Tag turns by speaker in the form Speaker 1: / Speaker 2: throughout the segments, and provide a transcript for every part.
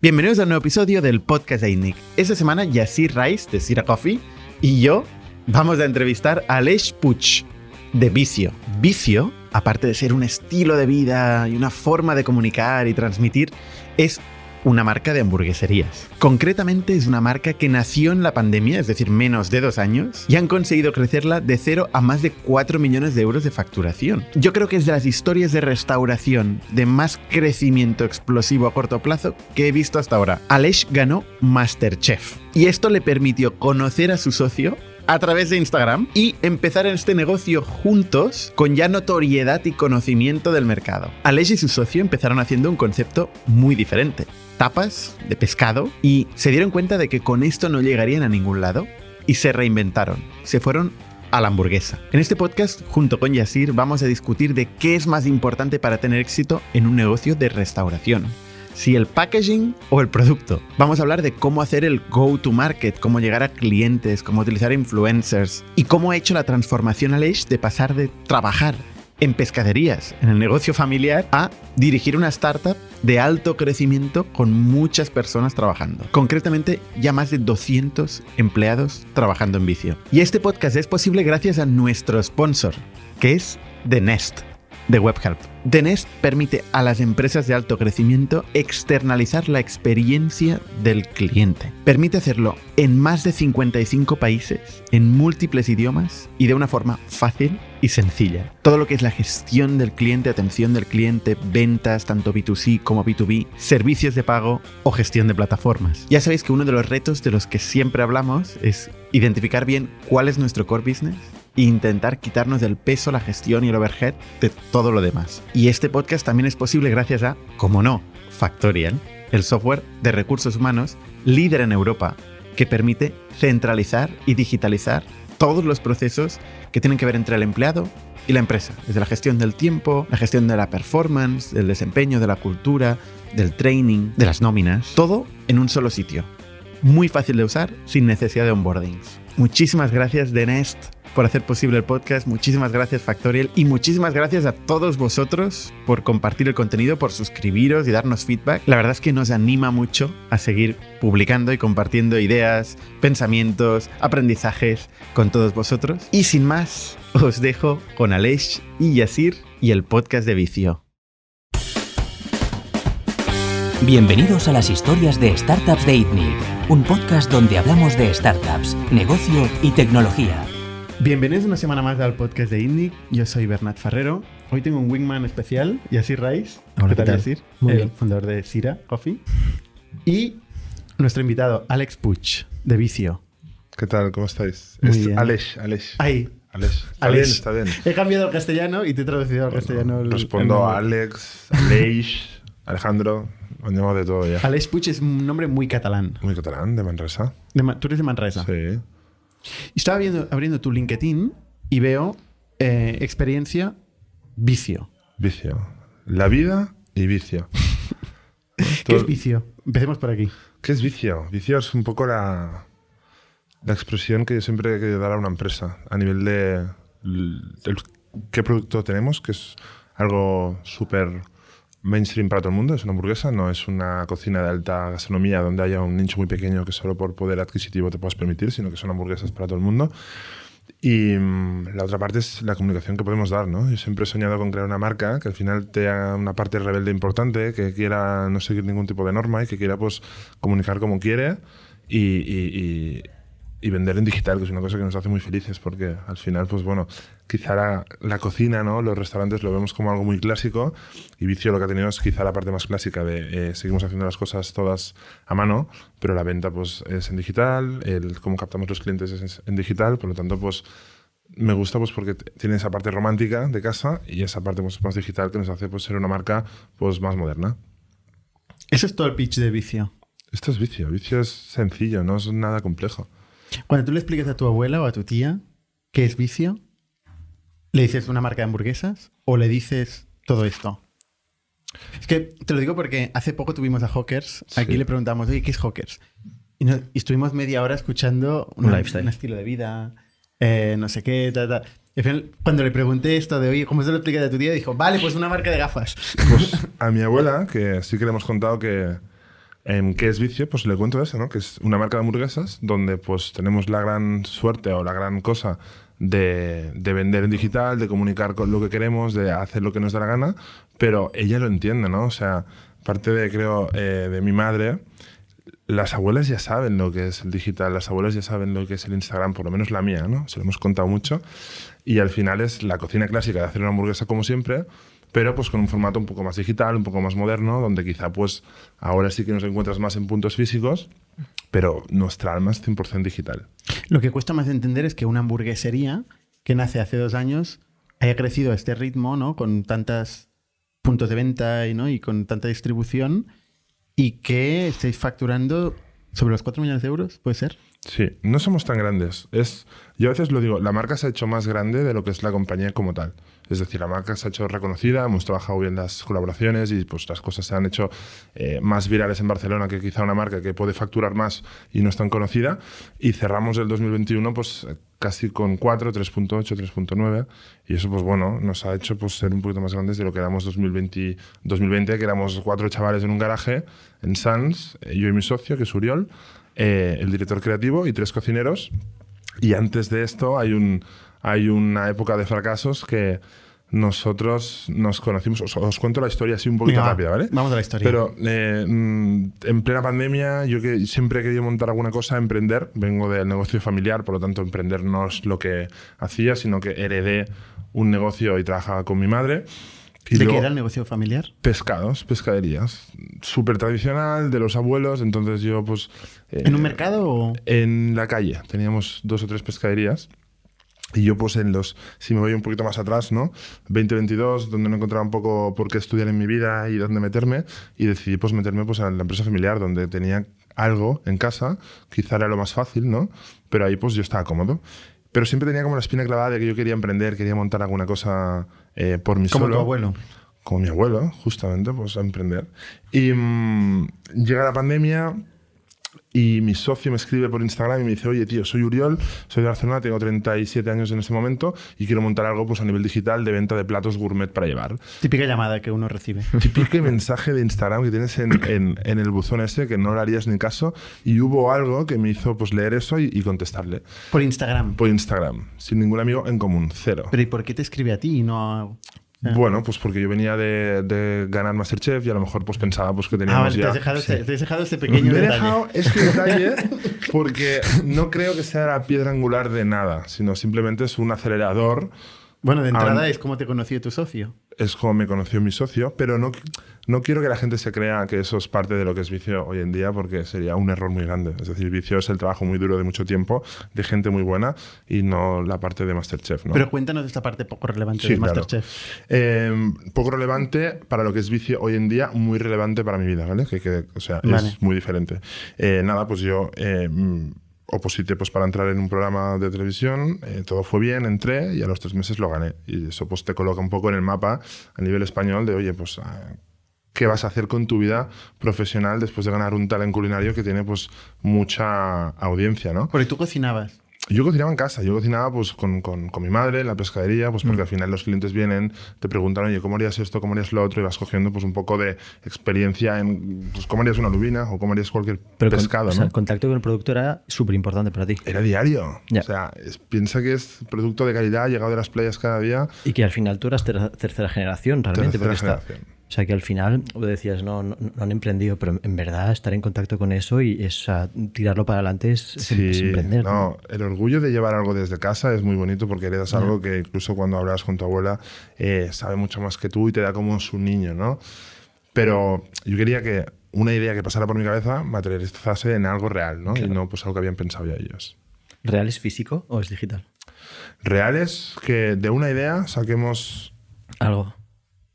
Speaker 1: Bienvenidos a un nuevo episodio del podcast de INNIC. Esta semana Yassir Rice de Sira Coffee y yo vamos a entrevistar a Aleix Puig de Vicio. Vicio, aparte de ser un estilo de vida y una forma de comunicar y transmitir, es una marca de hamburgueserías. Concretamente es una marca que nació en la pandemia, es decir, menos de dos años, y han conseguido crecerla de cero a más de 4 millones de euros de facturación. Yo creo que es de las historias de restauración de más crecimiento explosivo a corto plazo que he visto hasta ahora. Aleix ganó Masterchef y esto le permitió conocer a su socio a través de Instagram y empezar este negocio juntos con ya notoriedad y conocimiento del mercado. Aleix y su socio empezaron haciendo un concepto muy diferente. Tapas de pescado y se dieron cuenta de que con esto no llegarían a ningún lado y se reinventaron. Se fueron a la hamburguesa. En este podcast, junto con Yasir, vamos a discutir de qué es más importante para tener éxito en un negocio de restauración si el packaging o el producto. Vamos a hablar de cómo hacer el go-to-market, cómo llegar a clientes, cómo utilizar influencers y cómo ha hecho la transformación Aleix de pasar de trabajar en pescaderías, en el negocio familiar, a dirigir una startup de alto crecimiento con muchas personas trabajando. Concretamente, ya más de 200 empleados trabajando en vicio. Y este podcast es posible gracias a nuestro sponsor, que es The Nest de WebHelp. The Nest permite a las empresas de alto crecimiento externalizar la experiencia del cliente. Permite hacerlo en más de 55 países, en múltiples idiomas y de una forma fácil y sencilla. Todo lo que es la gestión del cliente, atención del cliente, ventas, tanto B2C como B2B, servicios de pago o gestión de plataformas. Ya sabéis que uno de los retos de los que siempre hablamos es identificar bien cuál es nuestro core business e intentar quitarnos del peso la gestión y el overhead de todo lo demás. Y este podcast también es posible gracias a, como no, Factorial, el software de recursos humanos líder en Europa que permite centralizar y digitalizar todos los procesos que tienen que ver entre el empleado y la empresa, desde la gestión del tiempo, la gestión de la performance, del desempeño, de la cultura, del training, de las nóminas, todo en un solo sitio. Muy fácil de usar, sin necesidad de onboardings. Muchísimas gracias, The Nest, por hacer posible el podcast. Muchísimas gracias Factorial y muchísimas gracias a todos vosotros por compartir el contenido, por suscribiros y darnos feedback. La verdad es que nos anima mucho a seguir publicando y compartiendo ideas, pensamientos, aprendizajes con todos vosotros. Y sin más, os dejo con Aleix y Yasir y el podcast de Vicio.
Speaker 2: Bienvenidos a las historias de Startups de ITNIC, un podcast donde hablamos de startups, negocio y tecnología
Speaker 1: Bienvenidos una semana más al podcast de INNIC. Yo soy Bernat Ferrero. Hoy tengo un wingman especial, Yasir Rice.
Speaker 3: Hola,
Speaker 1: ¿Qué tal. Yasir?
Speaker 3: Muy
Speaker 1: el
Speaker 3: bien.
Speaker 1: fundador de Sira Coffee. Y nuestro invitado, Alex Puig, de Vicio.
Speaker 3: ¿Qué tal? ¿Cómo estáis?
Speaker 1: Muy
Speaker 3: Es
Speaker 1: bien.
Speaker 3: Aleix, Aleix.
Speaker 1: Ahí.
Speaker 3: Aleix. Está
Speaker 1: Alex.
Speaker 3: bien, está bien.
Speaker 1: He cambiado al castellano y te he traducido al castellano. el- el
Speaker 3: Respondo
Speaker 1: nombre.
Speaker 3: a Alex, Aleix, Alejandro. Han llamado de todo ya.
Speaker 1: Alex Puig es un nombre muy catalán.
Speaker 3: Muy catalán, de Manresa.
Speaker 1: De Ma- tú eres de Manresa.
Speaker 3: Sí.
Speaker 1: Y estaba viendo, abriendo tu LinkedIn y veo eh, experiencia vicio.
Speaker 3: Vicio. La vida y vicio.
Speaker 1: ¿Qué es vicio? Empecemos por aquí.
Speaker 3: ¿Qué es vicio? Vicio es un poco la, la expresión que yo siempre he querido dar a una empresa a nivel de el- qué producto tenemos, que es algo súper mainstream para todo el mundo, es una hamburguesa, no es una cocina de alta gastronomía donde haya un nicho muy pequeño que solo por poder adquisitivo te puedas permitir, sino que son hamburguesas para todo el mundo. Y mm, la otra parte es la comunicación que podemos dar, ¿no? Yo siempre he soñado con crear una marca que al final tenga una parte rebelde importante, que quiera no seguir ningún tipo de norma y que quiera pues comunicar como quiere y, y- y- y vender en digital, que es una cosa que nos hace muy felices porque al final, pues bueno, quizá la, la cocina, ¿no? Los restaurantes lo vemos como algo muy clásico y Vicio lo que ha tenido es quizá la parte más clásica de eh, seguimos haciendo las cosas todas a mano, pero la venta pues es en digital, el cómo captamos los clientes es en digital, por lo tanto pues me gusta pues porque tiene esa parte romántica de casa y esa parte pues, más digital que nos hace pues ser una marca pues más moderna.
Speaker 1: Eso es todo el pitch de vicio.
Speaker 3: Esto es vicio, vicio es sencillo, no es nada complejo.
Speaker 1: Cuando tú le explicas a tu abuela o a tu tía qué es vicio, ¿le dices una marca de hamburguesas o le dices todo esto? Es que te lo digo porque hace poco tuvimos a Hawkers. Aquí
Speaker 3: Sí.
Speaker 1: le preguntamos, oye, ¿qué es Hawkers? Y, no- y estuvimos media hora escuchando
Speaker 4: Un
Speaker 1: una-
Speaker 4: lifestyle.
Speaker 1: un estilo de vida, eh, no sé qué, ta, ta. Y al final, cuando le pregunté esto de, oye, ¿cómo se lo explicas a tu tía? Dijo, vale, pues una marca de gafas.
Speaker 3: Pues a mi abuela, que sí que le hemos contado que ¿Qué es Vicio? Pues le cuento eso, ¿no? Que es una marca de hamburguesas donde pues tenemos la gran suerte o la gran cosa de, de, vender en digital, de comunicar con lo que queremos, de hacer lo que nos da la gana, pero ella lo entiende, ¿no? O sea, parte de, creo, eh, de mi madre, las abuelas ya saben lo que es el digital, las abuelas ya saben lo que es el Instagram, por lo menos la mía, ¿no? Se lo hemos contado mucho. Y al final es la cocina clásica de hacer una hamburguesa como siempre, pero pues con un formato un poco más digital, un poco más moderno, donde quizá pues ahora sí que nos encuentras más en puntos físicos, pero nuestra alma es 100% digital.
Speaker 1: Lo que cuesta más entender es que una hamburguesería que nace hace dos años haya crecido a este ritmo, ¿no? Con tantos puntos de venta y, ¿no? y con tanta distribución y que estéis facturando sobre los 4 millones de euros, ¿puede ser?
Speaker 3: Sí, no somos tan grandes. Es, yo a veces lo digo, la marca se ha hecho más grande de lo que es la compañía como tal. Es decir, la marca se ha hecho reconocida, hemos trabajado bien las colaboraciones y pues las cosas se han hecho eh, más virales en Barcelona que quizá una marca que puede facturar más y no es tan conocida. Y cerramos el 2021 pues casi con 4, 3.8, 3.9 y eso pues bueno, nos ha hecho pues ser un poquito más grandes de lo que éramos 2020, 2020 que éramos cuatro chavales en un garaje en Sans, eh, yo y mi socio que es Uriol, eh, el director creativo y tres cocineros. Y antes de esto hay un hay una época de fracasos que nosotros nos conocimos. Os, cuento la historia así un poquito rápida, ¿vale?
Speaker 1: Vamos a la historia.
Speaker 3: Pero eh, mm, en plena pandemia, yo que siempre he querido montar alguna cosa, emprender. Vengo del negocio familiar, por lo tanto, emprender no es lo que hacía, sino que heredé un negocio y trabajaba con mi madre.
Speaker 1: ¿De qué era el negocio familiar?
Speaker 3: Pescados, pescaderías. Súper tradicional, de los abuelos. Entonces yo, pues.
Speaker 1: ¿En un mercado o.?
Speaker 3: En la calle. Teníamos dos o tres pescaderías. Y yo, pues, en los, si me voy un poquito más atrás, ¿no? 2022, donde no encontraba un poco por qué estudiar en mi vida y dónde meterme, y decidí, pues, meterme, pues, en la empresa familiar, donde tenía algo en casa, quizá era lo más fácil, ¿no? Pero ahí, pues, yo estaba cómodo. Pero siempre tenía como la espina clavada de que yo quería emprender, quería montar alguna cosa eh, por mi
Speaker 1: Como
Speaker 3: solo.
Speaker 1: tu abuelo.
Speaker 3: Como mi abuelo, justamente, pues, a emprender. Y mmm, llega la pandemia y mi socio me escribe por Instagram y me dice, oye, tío, soy Uriol, soy de Barcelona, tengo 37 años en ese momento y quiero montar algo pues, a nivel digital de venta de platos gourmet para llevar.
Speaker 1: Típica llamada que uno recibe.
Speaker 3: Típico mensaje de Instagram que tienes en, en, en, el buzón ese que no le harías ni caso y hubo algo que me hizo pues, leer eso y, y, contestarle.
Speaker 1: ¿Por Instagram?
Speaker 3: Por Instagram, sin ningún amigo en común, cero.
Speaker 1: ¿Pero y por qué te escribe a ti y no a...
Speaker 3: Bueno, pues porque yo venía de, de, ganar Masterchef y a lo mejor pues pensaba pues que teníamos
Speaker 1: ah, vale,
Speaker 3: ya...
Speaker 1: Te has, dejado sí. este, te has dejado este pequeño
Speaker 3: Me he
Speaker 1: detalle.
Speaker 3: dejado este detalle porque no creo que sea la piedra angular de nada, sino simplemente es un acelerador.
Speaker 1: Bueno, de entrada a... es como te conoció tu socio.
Speaker 3: Es como me conoció mi socio, pero no, no quiero que la gente se crea que eso es parte de lo que es vicio hoy en día, porque sería un error muy grande. Es decir, vicio es el trabajo muy duro de mucho tiempo, de gente muy buena, y no la parte de Masterchef. ¿no?
Speaker 1: Pero cuéntanos esta parte poco relevante
Speaker 3: sí,
Speaker 1: de Masterchef.
Speaker 3: Claro. Eh, poco relevante para lo que es vicio hoy en día, muy relevante para mi vida, ¿vale? Que, que o sea, vale. es muy diferente. Eh, nada, pues yo... Eh, oposité pues, para entrar en un programa de televisión, eh, todo fue bien, entré y a los tres meses lo gané. Y eso pues te coloca un poco en el mapa a nivel español de, oye, pues, ¿qué vas a hacer con tu vida profesional después de ganar un talent culinario que tiene pues mucha audiencia, ¿no?
Speaker 1: Porque tú cocinabas.
Speaker 3: Yo cocinaba en casa, yo cocinaba pues con, con, con mi madre en la pescadería, pues porque mm. al final los clientes vienen, te preguntan, oye, ¿cómo harías esto? ¿Cómo harías lo otro? Y vas cogiendo pues un poco de experiencia en pues, cómo harías una lubina o cómo harías cualquier
Speaker 4: Pero
Speaker 3: pescado.
Speaker 4: Con, o
Speaker 3: ¿no?
Speaker 4: sea, el contacto con el producto era súper importante para ti.
Speaker 3: Era diario. Ya. O sea, es, piensa que es producto de calidad, llegado de las playas cada día.
Speaker 4: Y que al final tú eras ter tercera generación realmente.
Speaker 3: Tercera
Speaker 4: porque
Speaker 3: generación.
Speaker 4: Está, o sea, que al final decías, no, no, no, han emprendido, pero en verdad estar en contacto con eso y es, tirarlo para adelante es,
Speaker 3: sí,
Speaker 4: es emprender.
Speaker 3: No, ¿no? el orgullo de llevar algo desde casa es muy bonito porque heredas yeah. algo que incluso cuando hablas con tu abuela eh, sabe mucho más que tú y te da como su niño, ¿no? Pero yo quería que una idea que pasara por mi cabeza materializase en algo real, ¿no? Claro. Y no pues algo que habían pensado ya ellos.
Speaker 4: ¿Real es físico o es digital?
Speaker 3: Real es que de una idea saquemos
Speaker 4: algo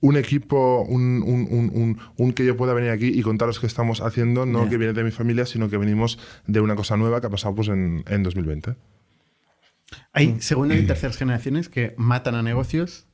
Speaker 3: un equipo, un, un, un, un, que yo pueda venir aquí y contaros qué estamos haciendo, no yeah. que viene de mi familia, sino que venimos de una cosa nueva que ha pasado pues, en, en 2020.
Speaker 1: Hay segundas y terceras generaciones que matan a negocios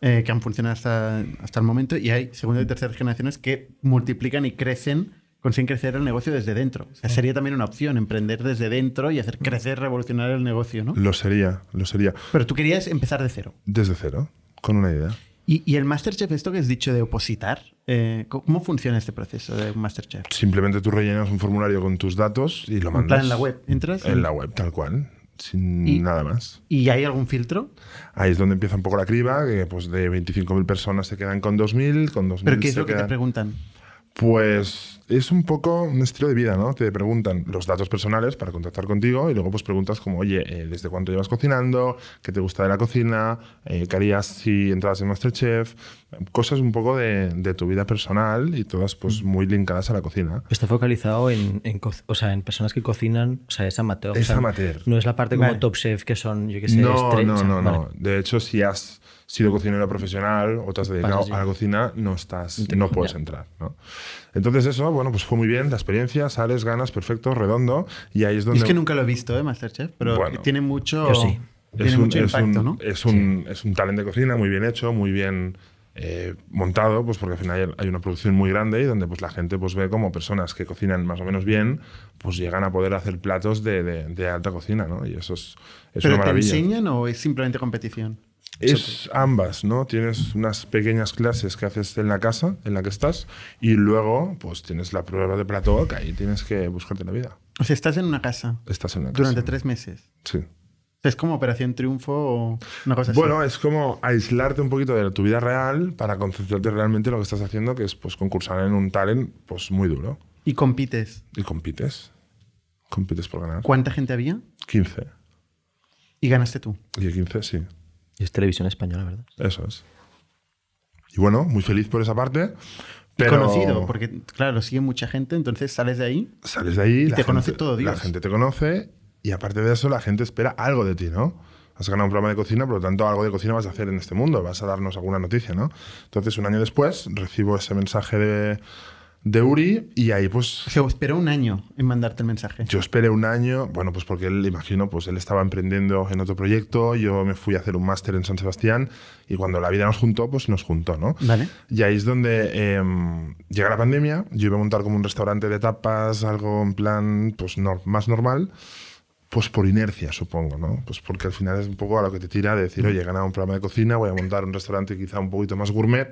Speaker 1: eh, que han funcionado hasta, hasta el momento y hay segundas y terceras generaciones que multiplican y crecen, consiguen crecer el negocio desde dentro. O sea, sería también una opción emprender desde dentro y hacer crecer, revolucionar el negocio, ¿no?
Speaker 3: Lo sería, lo sería.
Speaker 1: Pero tú querías empezar de cero.
Speaker 3: Desde cero, con una idea.
Speaker 1: ¿Y, y el Masterchef, esto que has dicho de opositar, eh, ¿cómo funciona este proceso de Masterchef?
Speaker 3: Simplemente tú rellenas un formulario con tus datos y lo mandas.
Speaker 1: en la web, ¿entras?
Speaker 3: En la web, tal cual. Sin
Speaker 1: Y-
Speaker 3: nada más.
Speaker 1: ¿Y hay algún filtro?
Speaker 3: Ahí es donde empieza un poco la criba, que pues de 25.000 personas se quedan con 2.000, con 2.000
Speaker 1: ¿Pero qué es
Speaker 3: se
Speaker 1: lo que te preguntan?
Speaker 3: Pues es un poco un estilo de vida, ¿no? Te preguntan los datos personales para contactar contigo y luego pues preguntas como, oye, eh, ¿desde cuánto llevas cocinando? ¿Qué te gusta de la cocina? Eh, ¿Qué harías si entras en Masterchef? Cosas un poco de, de tu vida personal y todas pues muy linkadas a la cocina.
Speaker 4: Está focalizado en, en o sea, en personas que cocinan, o sea, es amateur. o
Speaker 3: Es
Speaker 4: sea,
Speaker 3: amateur.
Speaker 4: No es la parte como
Speaker 1: Vale.
Speaker 4: Top Chef que son, yo qué sé,
Speaker 3: No, no, no,
Speaker 4: vale.
Speaker 3: no. De hecho, si has sido cocinero profesional o te has dedicado
Speaker 4: Pasas
Speaker 3: a la cocina, no estás,
Speaker 4: Entiendo,
Speaker 3: no puedes
Speaker 4: ya.
Speaker 3: entrar, ¿no? Entonces eso, bueno, pues fue muy bien la experiencia, sales, ganas, perfecto, redondo, y ahí es donde...
Speaker 1: Es que nunca lo he visto, ¿eh? Masterchef, pero
Speaker 3: Bueno.
Speaker 1: tiene mucho,
Speaker 4: Yo sí.
Speaker 1: tiene
Speaker 3: es un,
Speaker 1: mucho
Speaker 3: es
Speaker 1: impacto,
Speaker 3: un-
Speaker 1: ¿no?
Speaker 3: Es un, es un talent de cocina muy bien hecho, muy bien eh, montado, pues porque al final hay- una producción muy grande y donde pues la gente pues ve como personas que cocinan más o menos bien, pues llegan a poder hacer platos de, de- de alta cocina, ¿no? Y eso es, es
Speaker 1: ¿Pero
Speaker 3: una
Speaker 1: te
Speaker 3: maravilla.
Speaker 1: enseñan o es simplemente competición?
Speaker 3: Es ambas, ¿no? Tienes unas pequeñas clases que haces en la casa en la que estás y luego pues tienes la prueba de plató que ahí tienes que buscarte la vida.
Speaker 1: O sea, estás en una casa
Speaker 3: Estás en la casa.
Speaker 1: durante tres meses.
Speaker 3: Sí.
Speaker 1: ¿Es como Operación Triunfo o una cosa así?
Speaker 3: Bueno, es como aislarte un poquito de tu vida real para concentrarte realmente en lo que estás haciendo, que es pues concursar en un talent pues muy duro.
Speaker 1: ¿Y compites?
Speaker 3: Y compites. Compites por ganar.
Speaker 1: ¿Cuánta gente había?
Speaker 3: 15.
Speaker 1: Y ganaste tú.
Speaker 3: Y de 15, sí.
Speaker 4: Y es televisión española, ¿verdad?
Speaker 3: Eso es. Y bueno, muy feliz por esa parte. Pero
Speaker 1: Conocido, porque claro, lo sigue mucha gente, entonces sales de ahí.
Speaker 3: sales de ahí.
Speaker 1: Y te conoce
Speaker 3: gente-
Speaker 1: todo Dios.
Speaker 3: La gente te conoce y aparte de eso, la gente espera algo de ti, ¿no? Has ganado un programa de cocina, por lo tanto, algo de cocina vas a hacer en este mundo, vas a darnos alguna noticia, ¿no? Entonces, un año después, recibo ese mensaje de, de Uri y ahí, pues,
Speaker 1: O sea, esperó un año en mandarte el mensaje.
Speaker 3: yo esperé un año, bueno, pues porque él, imagino, pues él estaba emprendiendo en otro proyecto, yo me fui a hacer un máster en San Sebastián y cuando la vida nos juntó, pues nos juntó, ¿no?
Speaker 1: Vale.
Speaker 3: Y ahí es donde eh, llega la pandemia, yo iba a montar como un restaurante de tapas, algo en plan pues más normal, pues por inercia, supongo, ¿no? Pues porque al final es un poco a lo que te tira de decir, oye, he ganado un programa de cocina, voy a montar un restaurante quizá un poquito más gourmet,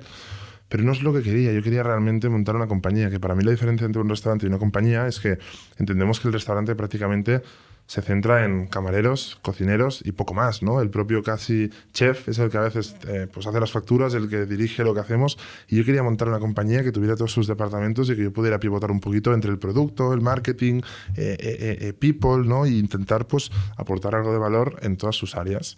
Speaker 3: pero no es lo que quería, yo quería realmente montar una compañía, que para mí la diferencia entre un restaurante y una compañía es que entendemos que el restaurante prácticamente se centra en camareros, cocineros y poco más, ¿no? El propio casi chef es el que a veces eh, pues hace las facturas, el que dirige lo que hacemos. Y yo quería montar una compañía que tuviera todos sus departamentos y que yo pudiera pivotar un poquito entre el producto, el marketing, eh, eh, eh, people, ¿no? Y intentar pues aportar algo de valor en todas sus áreas.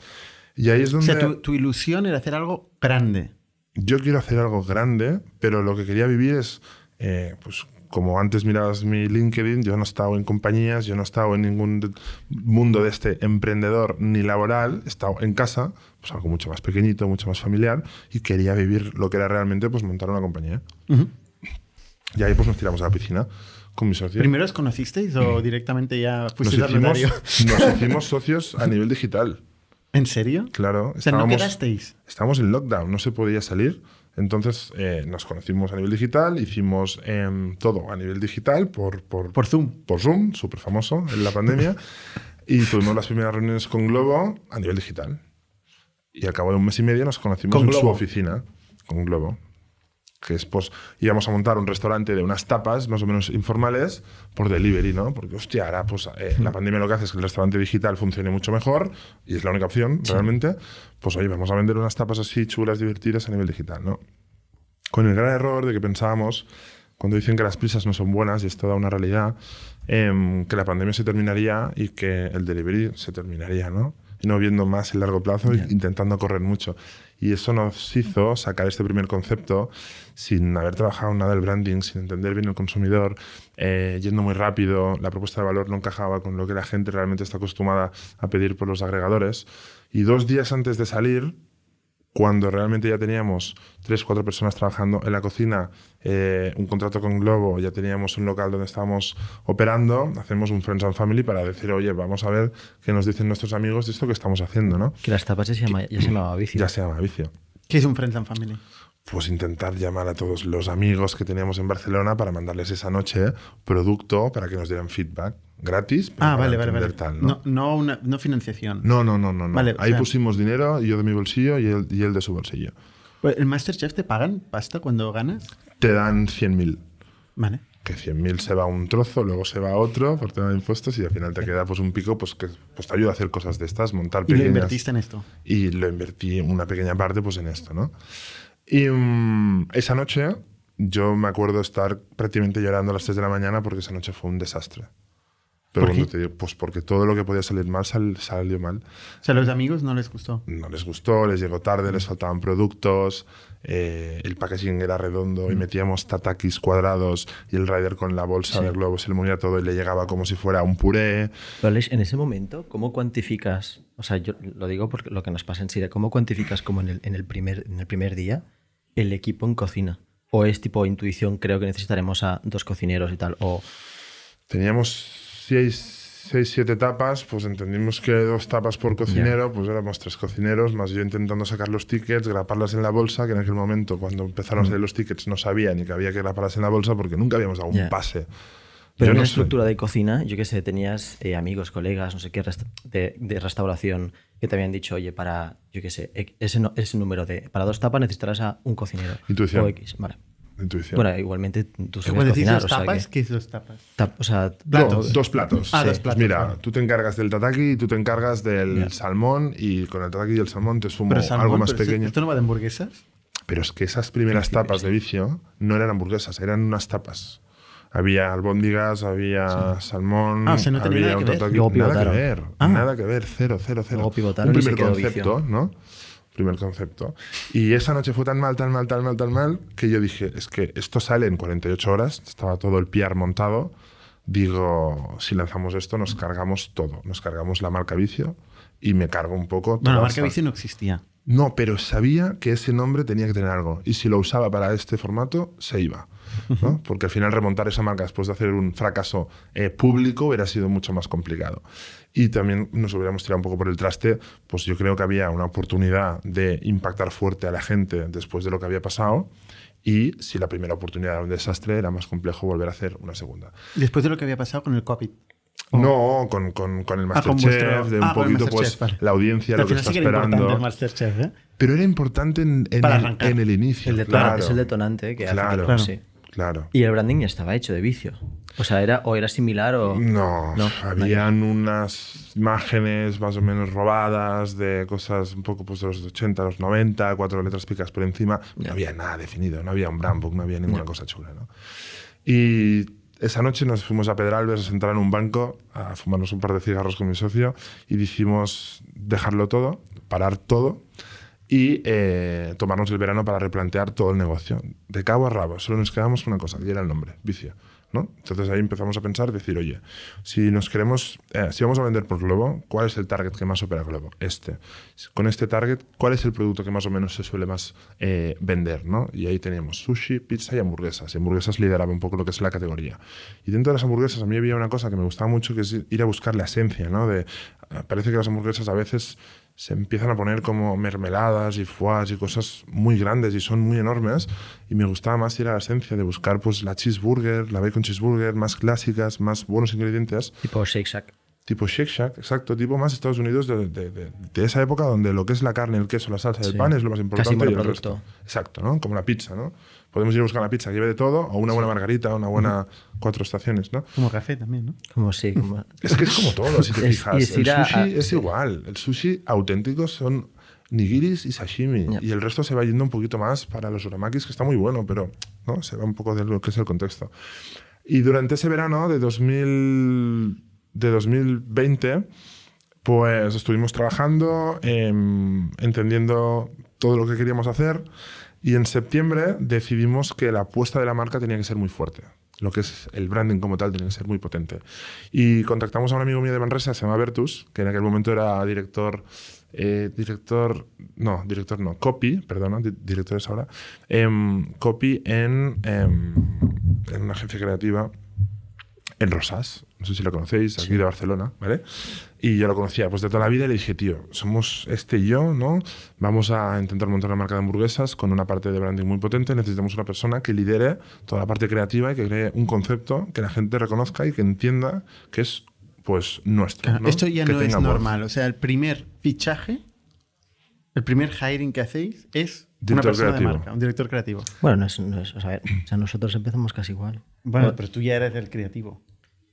Speaker 3: Y ahí es
Speaker 1: O
Speaker 3: donde
Speaker 1: sea, tu, tu ilusión era hacer algo grande.
Speaker 3: Yo quiero hacer algo grande, pero lo que quería vivir es, eh, pues como antes mirabas mi LinkedIn, yo no he estado en compañías, yo no he estado en ningún mundo de este emprendedor ni laboral, he estado en casa, pues algo mucho más pequeñito, mucho más familiar, y quería vivir lo que era realmente pues montar una compañía. Y ahí pues nos tiramos a la piscina con mi socio.
Speaker 1: ¿Primero os conocisteis o directamente ya
Speaker 3: nos
Speaker 1: fuisteis al
Speaker 3: hicimos, nos hicimos socios a nivel digital.
Speaker 1: ¿En serio?
Speaker 3: Claro,
Speaker 1: O sea, ¿no quedasteis?
Speaker 3: Estábamos en lockdown, no se podía salir. Entonces eh, nos conocimos a nivel digital, hicimos em, todo a nivel digital por, por,
Speaker 1: Por Zoom.
Speaker 3: por Zoom, súper famoso en la pandemia. y tuvimos las primeras reuniones con Globo a nivel digital. Y al cabo de un mes y medio nos conocimos
Speaker 1: ¿Con
Speaker 3: en su
Speaker 1: Globo?
Speaker 3: oficina con Globo. Que es, pues, íbamos a montar un restaurante de unas tapas más o menos informales por delivery, ¿no? Porque, hostia, ahora, pues, eh, la pandemia lo que hace es que el restaurante digital funcione mucho mejor y es la única opción, realmente. Pues, oye, vamos a vender unas tapas así chulas, divertidas a nivel digital, ¿no? Con el gran error de que pensábamos, cuando dicen que las prisas no son buenas, y es toda una realidad, em, que la pandemia se terminaría y que el delivery se terminaría, ¿no? Y no viendo más el largo plazo, e intentando correr mucho. Y eso nos hizo sacar este primer concepto sin haber trabajado nada el branding, sin entender bien el consumidor, eh, yendo muy rápido, la propuesta de valor no encajaba con lo que la gente realmente está acostumbrada a pedir por los agregadores. Y dos días antes de salir, cuando realmente ya teníamos tres, cuatro personas trabajando en la cocina, eh, un contrato con Globo, ya teníamos un local donde estábamos operando, hacemos un Friends and Family para decir, oye, vamos a ver qué nos dicen nuestros amigos de esto que estamos haciendo, ¿no?
Speaker 4: Que las tapas ya se, llama- ya se llamaba vicio.
Speaker 3: Ya se llama vicio.
Speaker 1: ¿Qué es un Friends and Family?
Speaker 3: Pues intentar llamar a todos los amigos que teníamos en Barcelona para mandarles esa noche producto para que nos dieran feedback gratis. pero
Speaker 1: Ah, vale, vale, vale.
Speaker 3: tal,
Speaker 1: ¿no?
Speaker 3: ¿no?
Speaker 1: No, una- no financiación.
Speaker 3: No, no, no, no. no.
Speaker 1: Vale, o
Speaker 3: Ahí
Speaker 1: sea-
Speaker 3: pusimos dinero, yo de mi bolsillo y él, y él de su bolsillo.
Speaker 1: Pues, ¿El Masterchef te pagan pasta cuando ganas?
Speaker 3: Te dan 100.000.
Speaker 1: Vale.
Speaker 3: Que 100.000 se va a un trozo, luego se va a otro por tema de impuestos y al final te queda pues un pico pues que pues, te ayuda a hacer cosas de estas, montar
Speaker 1: ¿Y lo
Speaker 3: pequeñas.
Speaker 1: invertiste en esto?
Speaker 3: y lo invertí una pequeña parte pues en esto, ¿no? Y mm, esa noche yo me acuerdo estar prácticamente llorando a las 3 de la mañana porque esa noche fue un desastre. Pero
Speaker 1: ¿Por
Speaker 3: cuando
Speaker 1: qué?
Speaker 3: te digo, pues porque todo lo que podía salir mal sal- salió mal.
Speaker 1: O sea, a los amigos no les gustó.
Speaker 3: No les gustó, les llegó tarde, les faltaban productos, eh, el packaging era redondo y metíamos tatakis cuadrados y el rider con la bolsa de globos se le movía todo y le llegaba como si fuera un puré.
Speaker 4: Pero, Alex, en ese momento, ¿cómo cuantificas? O sea, yo lo digo porque lo que nos pasa en Siria, ¿cómo cuantificas como en el, en el, primer, en el primer día el equipo en cocina? ¿O es tipo intuición, creo que necesitaremos a dos cocineros y tal? O
Speaker 3: Teníamos seis, seis, siete tapas, pues entendimos que dos tapas por cocinero, pues éramos tres cocineros, más yo intentando sacar los tickets, graparlas en la bolsa, que en aquel momento, cuando empezaron a salir los tickets, no sabía ni que había que graparlas en la bolsa porque nunca habíamos dado un pase.
Speaker 4: Pero
Speaker 3: Yo
Speaker 4: en
Speaker 3: no
Speaker 4: la
Speaker 3: sé.
Speaker 4: estructura de cocina, yo qué sé, tenías eh, amigos, colegas, no sé qué, de, de restauración que te habían dicho, oye, para, yo qué sé, e- ese, no- ese número de, para dos tapas necesitarás a un cocinero.
Speaker 3: Intuición.
Speaker 4: O X, vale.
Speaker 3: Intuición.
Speaker 4: Bueno, igualmente tú sabes
Speaker 1: Cuando decís dos
Speaker 4: o sea,
Speaker 1: tapas,
Speaker 4: que-
Speaker 1: ¿qué es dos tapas?
Speaker 4: tap- o sea,
Speaker 1: Platos.
Speaker 3: Dos platos.
Speaker 1: Ah,
Speaker 3: Sí.
Speaker 1: dos platos,
Speaker 3: mira,
Speaker 1: vale.
Speaker 3: tú te encargas del tataki y tú te encargas del salmón y con el tataki y el salmón te sumo
Speaker 1: Pero salmón,
Speaker 3: algo más pequeño.
Speaker 1: ¿Esto no va de hamburguesas?
Speaker 3: Pero es que esas primeras tapas de vicio no eran hamburguesas, eran unas tapas. Había albóndigas, había salmón,
Speaker 1: Ah, o sea, no tenía
Speaker 3: había
Speaker 1: nada que ver.
Speaker 4: Luego
Speaker 3: Nada que ver,
Speaker 1: Ah.
Speaker 3: nada que ver, cero, cero, cero.
Speaker 4: Luego pivotaron
Speaker 3: un
Speaker 4: y se
Speaker 3: primer
Speaker 4: quedó vicio.
Speaker 3: concepto, ¿no? Primer concepto. Y esa noche fue tan mal, tan mal, tan mal, tan mal, que yo dije, es que esto sale en 48 horas, estaba todo el PR montado. Digo, si lanzamos esto, nos cargamos todo. Nos cargamos la marca Vicio y me cargo un poco.
Speaker 1: No,
Speaker 3: toda
Speaker 1: la marca bici no existía.
Speaker 3: No, pero sabía que ese nombre tenía que tener algo. Y si lo usaba para este formato, se iba. ¿no? Porque al final remontar esa marca después de hacer un fracaso eh, público hubiera sido mucho más complicado. Y también nos hubiéramos tirado un poco por el traste, pues yo creo que había una oportunidad de impactar fuerte a la gente después de lo que había pasado. Y si la primera oportunidad era un desastre, era más complejo volver a hacer una segunda.
Speaker 1: Después de lo que había pasado con el COVID.
Speaker 3: No, con, con- con el
Speaker 1: Oh. Ah,
Speaker 3: Masterchef, de un
Speaker 1: ah,
Speaker 3: poquito, pues
Speaker 1: vale.
Speaker 3: la audiencia,
Speaker 1: Pero
Speaker 3: lo que está
Speaker 1: sí que era importante
Speaker 3: esperando.
Speaker 1: el Masterchef, ¿eh?
Speaker 3: Pero era importante en, en el,
Speaker 1: arrancar.
Speaker 3: en el inicio.
Speaker 4: el detonante,
Speaker 3: claro.
Speaker 4: es el detonante que hace que
Speaker 3: Claro.
Speaker 4: luego
Speaker 1: Claro.
Speaker 4: sí.
Speaker 3: Claro.
Speaker 4: Y el branding ya estaba hecho de vicio. O sea, era, o era similar o.
Speaker 3: No,
Speaker 4: No,
Speaker 3: habían unas imágenes más o menos robadas de cosas un poco pues, de los 80, los 90, cuatro letras picas por encima. No había nada definido, no había un brand book, no había ninguna cosa chula. ¿no? Y esa noche nos fuimos a Pedralbes a sentar en un banco a fumarnos un par de cigarros con mi socio y decidimos dejarlo todo, parar todo y eh, tomarnos el verano para replantear todo el negocio. De cabo a rabo, solo nos quedamos con una cosa, y era el nombre, Vicio. ¿No? Entonces ahí empezamos a pensar, decir, oye, si nos queremos, eh, si vamos a vender por Globo, ¿cuál es el target que más opera Globo? Este. Con este target, ¿cuál es el producto que más o menos se suele más eh, vender? ¿no? Y ahí teníamos sushi, pizza y hamburguesas. Y hamburguesas lideraba un poco lo que es la categoría. Y dentro de las hamburguesas a mí había una cosa que me gustaba mucho, que es ir a buscar la esencia, ¿no? De, eh, parece que las hamburguesas a veces se empiezan a poner como mermeladas y foies y cosas muy grandes y son muy enormes y me gustaba más ir a la esencia de buscar pues la cheeseburger, la bacon cheeseburger, más clásicas, más buenos ingredientes,
Speaker 4: Tipo Shake Shack.
Speaker 3: tipo Shake Shack, exacto, tipo más Estados Unidos de, de- de- de esa época donde lo que es la carne, el queso, la salsa, el
Speaker 4: Sí.
Speaker 3: pan es lo más importante. y el resto. Exacto, ¿no? Como la pizza, ¿no? Podemos ir a buscar la pizza lleve de todo o una buena margarita, una buena cuatro estaciones, ¿no?
Speaker 1: Como café también, ¿no?
Speaker 4: Como sí. Como...
Speaker 3: Es que es como todo, si te
Speaker 4: Es-
Speaker 3: fijas.
Speaker 4: y es
Speaker 3: el sushi
Speaker 4: a-
Speaker 3: es igual. El sushi auténtico son nigiris y sashimi.
Speaker 4: Ya.
Speaker 3: Y el resto se va yendo un poquito más para los uramakis, que está muy bueno, pero ¿no? se va un poco de lo que es el contexto. Y durante ese verano de, 2000, de 2020, pues estuvimos trabajando, em, entendiendo todo lo que queríamos hacer. Y en septiembre decidimos que la apuesta de la marca tenía que ser muy fuerte. Lo que es el branding como tal tenía que ser muy potente. Y contactamos a un amigo mío de Manresa, se llama Bertus, que en aquel momento era director, eh, director, no, director no, copy, perdona, di- director es ahora, em, copy en, em, en una agencia creativa en Rosas, no sé si lo conocéis, aquí de Barcelona, ¿vale? Y yo lo conocía pues de toda la vida y le dije, tío, somos este y yo, ¿no? Vamos a intentar montar una marca de hamburguesas con una parte de branding muy potente, necesitamos una persona que lidere toda la parte creativa y que cree un concepto que la gente reconozca y que entienda que es pues nuestro.
Speaker 1: Claro,
Speaker 3: ¿no?
Speaker 1: Esto ya
Speaker 3: Que
Speaker 1: no es
Speaker 3: voz.
Speaker 1: normal. O sea, el primer fichaje, el primer hiring que hacéis es
Speaker 3: Director
Speaker 1: persona de
Speaker 3: creativo.
Speaker 1: marca, un director creativo.
Speaker 4: Bueno, no es, no es- o sea, o sea, nosotros empezamos casi igual.
Speaker 1: Bueno, pero tú ya eres el creativo.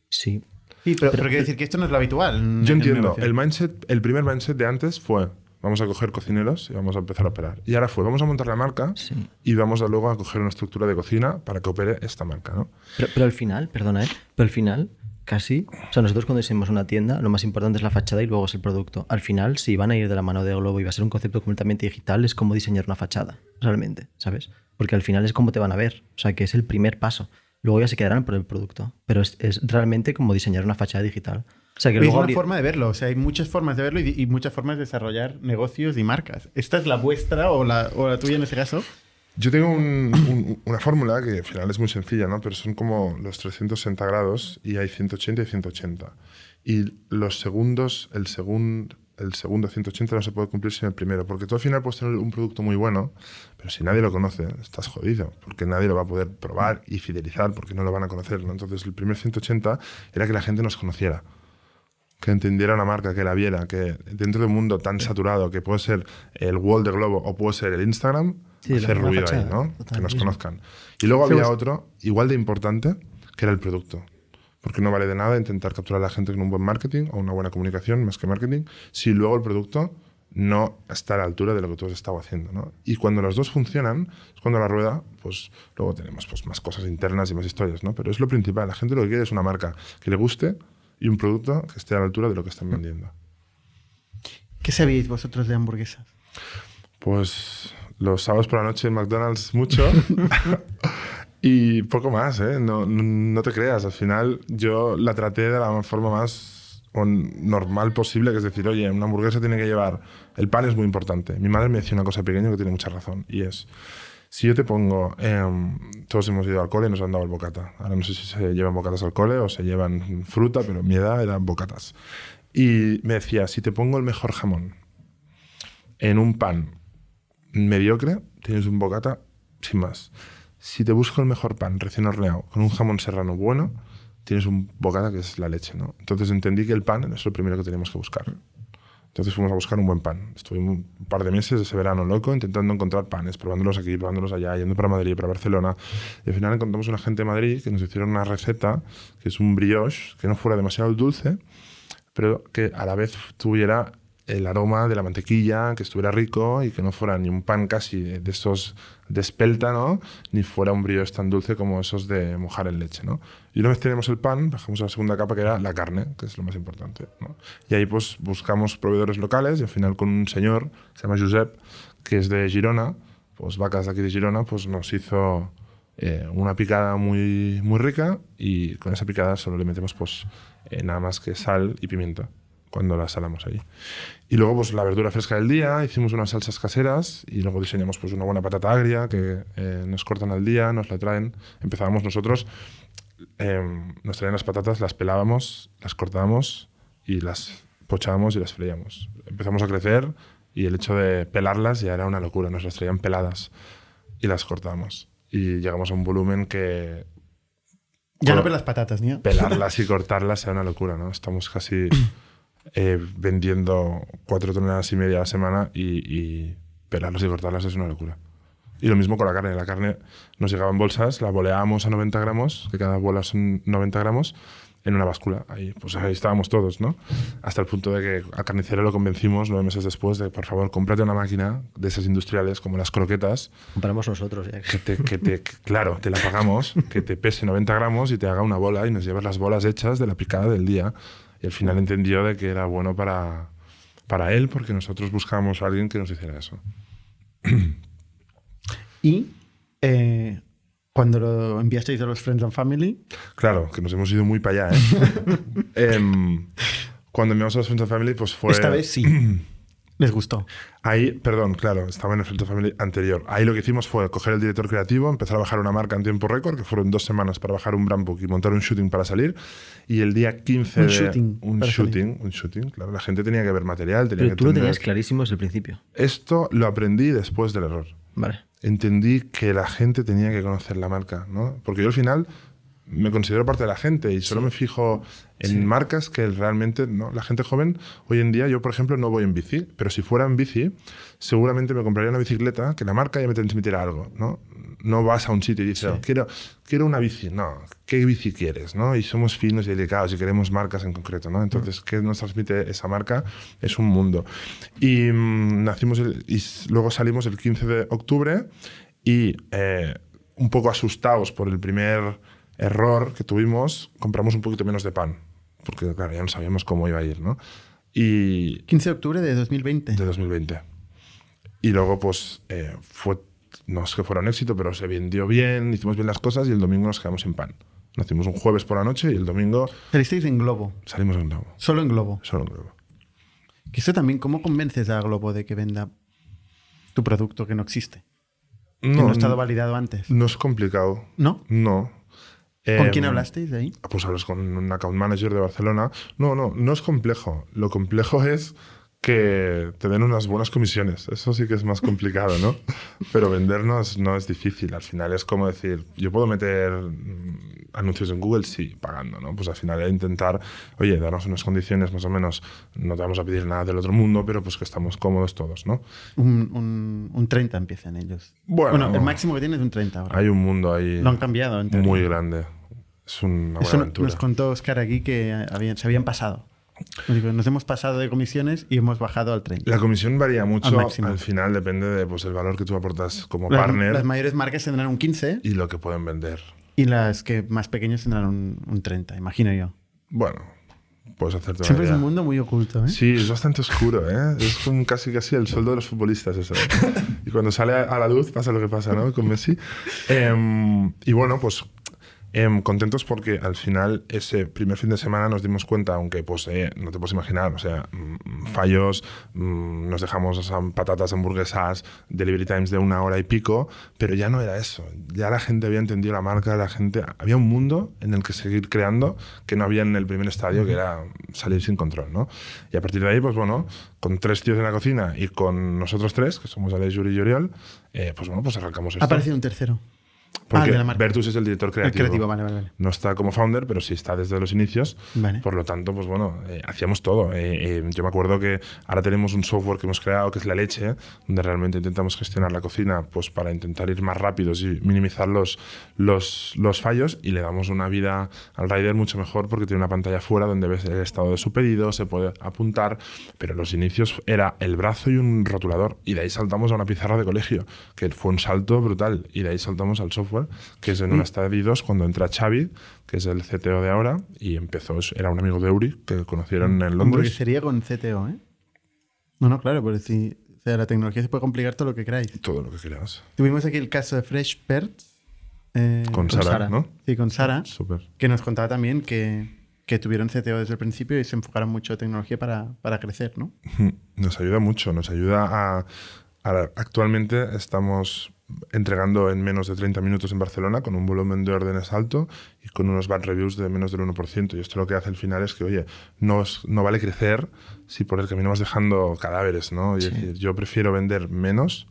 Speaker 4: Sí.
Speaker 1: Sí, pero, pero quiero decir que esto no es lo habitual.
Speaker 3: Yo
Speaker 1: en
Speaker 3: entiendo, el mindset, el primer mindset de antes fue, vamos a coger cocineros y vamos a empezar a operar. Y ahora fue, vamos a montar la marca
Speaker 4: Sí.
Speaker 3: y vamos a luego a coger una estructura de cocina para que opere esta marca, ¿no?
Speaker 4: Pero, pero al final, perdona, ¿eh? Pero al final, casi. O sea, nosotros cuando diseñamos una tienda, lo más importante es la fachada y luego es el producto. Al final, si van a ir de la mano de Globo y va a ser un concepto completamente digital, es como diseñar una fachada, realmente, ¿sabes? Porque al final es cómo te van a ver. O sea, que es el primer paso. Luego ya se quedarán por el producto. Pero es, es realmente como diseñar una fachada digital. O sea, que
Speaker 1: es una
Speaker 4: abrir-
Speaker 1: forma de verlo. O sea, hay muchas formas de verlo y, y muchas formas de desarrollar negocios y marcas. ¿Esta es la vuestra o la, o la tuya en ese caso?
Speaker 3: Yo tengo un- un- una fórmula que al final es muy sencilla, ¿no? Pero son como los 360 grados y hay 180 y 180. Y los segundos, el, segun- el segundo 180 no se puede cumplir sin el primero, porque tú al final puedes tener un producto muy bueno, pero si nadie lo conoce, estás jodido, porque nadie lo va a poder probar y fidelizar, porque no lo van a conocer. ¿no? Entonces el primer 180 era que la gente nos conociera que entendiera una marca, que la viera, que dentro de un mundo tan saturado que puede ser el wall de Globo o puede ser el Instagram,
Speaker 4: Sí,
Speaker 3: hacer ruido ahí, ¿no? que nos conozcan. Y luego había
Speaker 1: pues-
Speaker 3: otro, igual de importante, que era el producto. Porque no vale de nada intentar capturar a la gente con un buen marketing o una buena comunicación, más que marketing, si luego el producto no está a la altura de lo que tú has estado haciendo. ¿no? Y cuando los dos funcionan, es cuando la rueda, pues luego tenemos pues, más cosas internas y más historias. ¿no? Pero es lo principal. La gente lo que quiere es una marca que le guste y un producto que esté a la altura de lo que están vendiendo.
Speaker 1: ¿Qué sabéis vosotros de hamburguesas?
Speaker 3: Pues los sábados por la noche en McDonald's mucho. y poco más, ¿eh? No, no, te creas. Al final yo la traté de la forma más normal posible, que es decir, oye, una hamburguesa tiene que llevar... El pan es muy importante. Mi madre me decía una cosa pequeña que tiene mucha razón. Y es, si yo te pongo... em, todos hemos ido al cole y nos han dado el bocata. Ahora no sé si se llevan bocatas al cole o se llevan fruta, pero mi edad eran bocatas. Y me decía, si te pongo el mejor jamón en un pan mediocre, tienes un bocata sin más. Si te busco el mejor pan recién horneado con un jamón serrano bueno, tienes un bocata que es la leche, ¿no? Entonces entendí que el pan es lo primero que teníamos que buscar. Entonces fuimos a buscar un buen pan. Estuve un par de meses ese verano loco intentando encontrar panes, probándolos aquí, probándolos allá, yendo para Madrid, para Barcelona. Y al final encontramos una gente de Madrid que nos hicieron una receta que es un brioche que no fuera demasiado dulce, pero que a la vez tuviera el aroma de la mantequilla, que estuviera rico y que no fuera ni un pan casi de esos de espelta, ¿no? Ni fuera un brioche tan dulce como esos de mojar en leche, ¿no? Y una vez tenemos el pan, bajamos a la segunda capa que era la carne, que es lo más importante. Y ahí pues buscamos proveedores locales y al final con un señor, se llama Josep, que es de Girona, pues vacas de aquí de Girona, pues nos hizo eh, una picada muy, muy rica y con esa picada solo le metemos pues eh, nada más que sal y pimienta cuando la salamos ahí. Y luego pues la verdura fresca del día, hicimos unas salsas caseras y luego diseñamos pues una buena patata agria que eh, nos cortan al día, nos la traen. Empezábamos nosotros, eh, nos traían las patatas, las pelábamos, las cortábamos y las pochábamos y las freíamos. Empezamos a crecer y el hecho de pelarlas ya era una locura, nos las traían peladas y las cortábamos. Y llegamos a un volumen que
Speaker 1: Ya no pelas patatas, ¿no?
Speaker 3: pelarlas y cortarlas sea una locura, ¿no? Estamos casi eh, vendiendo cuatro toneladas y media a la semana y, y pelarlas y cortarlas es una locura. Y lo mismo con la carne. La carne nos llegaba en bolsas, la boleábamos a 90 gramos, que cada bola son 90 gramos, en una báscula. Ahí, pues ahí estábamos todos, ¿no? Hasta el punto de que al carnicero lo convencimos nueve meses después de, por favor, cómprate una máquina de esas industriales como las croquetas,
Speaker 4: Compramos nosotros
Speaker 3: que te, que te- que, claro, te la pagamos, que te pese 90 gramos y te haga una bola y nos llevas las bolas hechas de la picada del día. Y al final entendió de que era bueno para, para él porque nosotros buscábamos a alguien que nos hiciera eso.
Speaker 1: Y eh, cuando lo enviasteis a los Friends and Family,
Speaker 3: Claro, que nos hemos ido muy para allá, ¿eh? Em, cuando enviamos a los Friends and Family, pues fue...
Speaker 1: esta vez sí. Les gustó.
Speaker 3: Ahí, perdón, claro, estaba en el Friends and Family anterior. Ahí lo que hicimos fue coger el director creativo, empezar a bajar una marca en tiempo récord, que fueron dos semanas para bajar un brand book y montar un shooting para salir. Y el día 15
Speaker 1: Un
Speaker 3: de...
Speaker 1: shooting
Speaker 3: Un shooting, un shooting, claro. La gente tenía que ver material, tenía
Speaker 4: Pero
Speaker 3: que
Speaker 4: tú lo tenías clarísimo desde el principio.
Speaker 3: Esto lo aprendí después del error.
Speaker 4: Vale.
Speaker 3: Entendí que la gente tenía que conocer la marca, ¿no? Porque yo al final me considero parte de la gente y solo me fijo en marcas que realmente, ¿no? La gente joven, hoy en día, yo por ejemplo no voy en bici, pero si fuera en bici, seguramente me compraría una bicicleta que la marca ya me transmitiera algo, ¿no? No vas a un sitio y dices, quiero, quiero una bici. No, ¿qué bici quieres? ¿no? Y somos finos y delicados y queremos marcas en concreto. ¿no? Entonces, ¿qué nos transmite esa marca? Es un mundo. Y, mm, nacimos y luego salimos el 15 de octubre y eh, un poco asustados por el primer error que tuvimos, compramos un poquito menos de pan, porque claro, ya no sabíamos cómo iba a ir, ¿no? Y
Speaker 1: 15 de octubre de 2020.
Speaker 3: De 2020. Y luego, pues, eh, fue, no es que fuera un éxito, pero se vendió bien, hicimos bien las cosas y el domingo nos quedamos sin pan. Nacimos un jueves por la noche y el domingo...
Speaker 1: Salisteis en Globo.
Speaker 3: Salimos en Globo.
Speaker 1: Solo en Globo.
Speaker 3: Solo en Globo.
Speaker 1: Que eso también, ¿cómo convences a Globo de que venda tu producto que no existe? No, que no ha estado validado antes.
Speaker 3: No es complicado.
Speaker 1: ¿No?
Speaker 3: No.
Speaker 1: ¿Con quién em, hablasteis de ahí?
Speaker 3: Pues hablas con un account manager de Barcelona. No, no, no es complejo. Lo complejo es que te den unas buenas comisiones. Eso sí que es más complicado, ¿no? Pero vendernos no es difícil. Al final es como decir, yo puedo meter mm, anuncios en Google, sí, pagando, ¿no? Pues al final es intentar, oye, darnos unas condiciones más o menos, no te vamos a pedir nada del otro mundo, pero pues que estamos cómodos todos, ¿no?
Speaker 1: Un, un, 30 empiezan ellos. Bueno, el máximo que tienes es un 30 ahora.
Speaker 3: Hay un mundo ahí.
Speaker 1: Lo han cambiado.
Speaker 3: Muy grande. Es una buena aventura.
Speaker 1: Nos contó Oscar aquí que se habían pasado. Nos hemos pasado de comisiones y hemos bajado al 30.
Speaker 3: La comisión varía mucho. Al, final depende de pues, el valor que tú aportas como partner.
Speaker 1: Las mayores marcas tendrán un 15.
Speaker 3: Y lo que pueden vender.
Speaker 1: Y las que más pequeñas tendrán un, 30, imagino yo.
Speaker 3: Bueno, puedes hacerte
Speaker 1: Siempre es un mundo muy oculto, ¿eh?
Speaker 3: Sí, es bastante oscuro, ¿eh? Es como casi casi el sueldo de los futbolistas eso. y cuando sale a la luz pasa lo que pasa, ¿no? Con Messi. Em, y bueno, pues Em, contentos porque al final ese primer fin de semana nos dimos cuenta, aunque pues eh, no te puedes imaginar, o sea, mm, fallos, mm, nos dejamos patatas hamburguesas, delivery times de una hora y pico, pero ya no era eso. Ya la gente había entendido la marca, la gente había un mundo en el que seguir creando que no había en el primer estadio, que era salir sin control, ¿no? Y a partir de ahí, pues bueno, con tres tíos en la cocina y con nosotros tres, que somos Alex, Yuri y Oriol, eh, pues bueno, pues arrancamos esto.
Speaker 1: Ha aparecido un tercero.
Speaker 3: Porque ah, Vertus es el director creativo.
Speaker 1: El creativo vale, vale,
Speaker 3: No está como founder, pero sí está desde los inicios. Por lo tanto, pues bueno, eh, hacíamos todo. Eh, eh, yo me acuerdo que ahora tenemos un software que hemos creado que es La Leche, donde realmente intentamos gestionar la cocina pues para intentar ir más rápidos y minimizar los, los, los fallos y le damos una vida al rider mucho mejor porque tiene una pantalla fuera donde ves el estado de su pedido, se puede apuntar, pero los inicios era el brazo y un rotulador y de ahí saltamos a una pizarra de colegio, que fue un salto brutal y de ahí saltamos al software que es en un mm. estadio 2 cuando entra Xavi, que es el CTO de ahora, y empezó, era un amigo de Uri, que conocieron en Londres.
Speaker 1: sería con CTO, ¿eh? No, no, claro, porque si o sea, la tecnología se puede complicar todo lo que queráis.
Speaker 3: Todo lo que quieras.
Speaker 1: Tuvimos aquí el caso de Fresh eh,
Speaker 3: con, Sara, ¿no?
Speaker 1: Sí, con Sara. Que nos contaba también que, que tuvieron CTO desde el principio y se enfocaron mucho en tecnología para, para crecer, ¿no?
Speaker 3: Nos ayuda mucho, nos ayuda a, a... Actualmente estamos entregando en menos de 30 minutos en Barcelona con un volumen de órdenes alto y con unos bad reviews de menos del 1%. Y esto lo que hace al final es que, oye, no, no vale crecer si por el camino vas dejando cadáveres, ¿no? decir, yo prefiero vender menos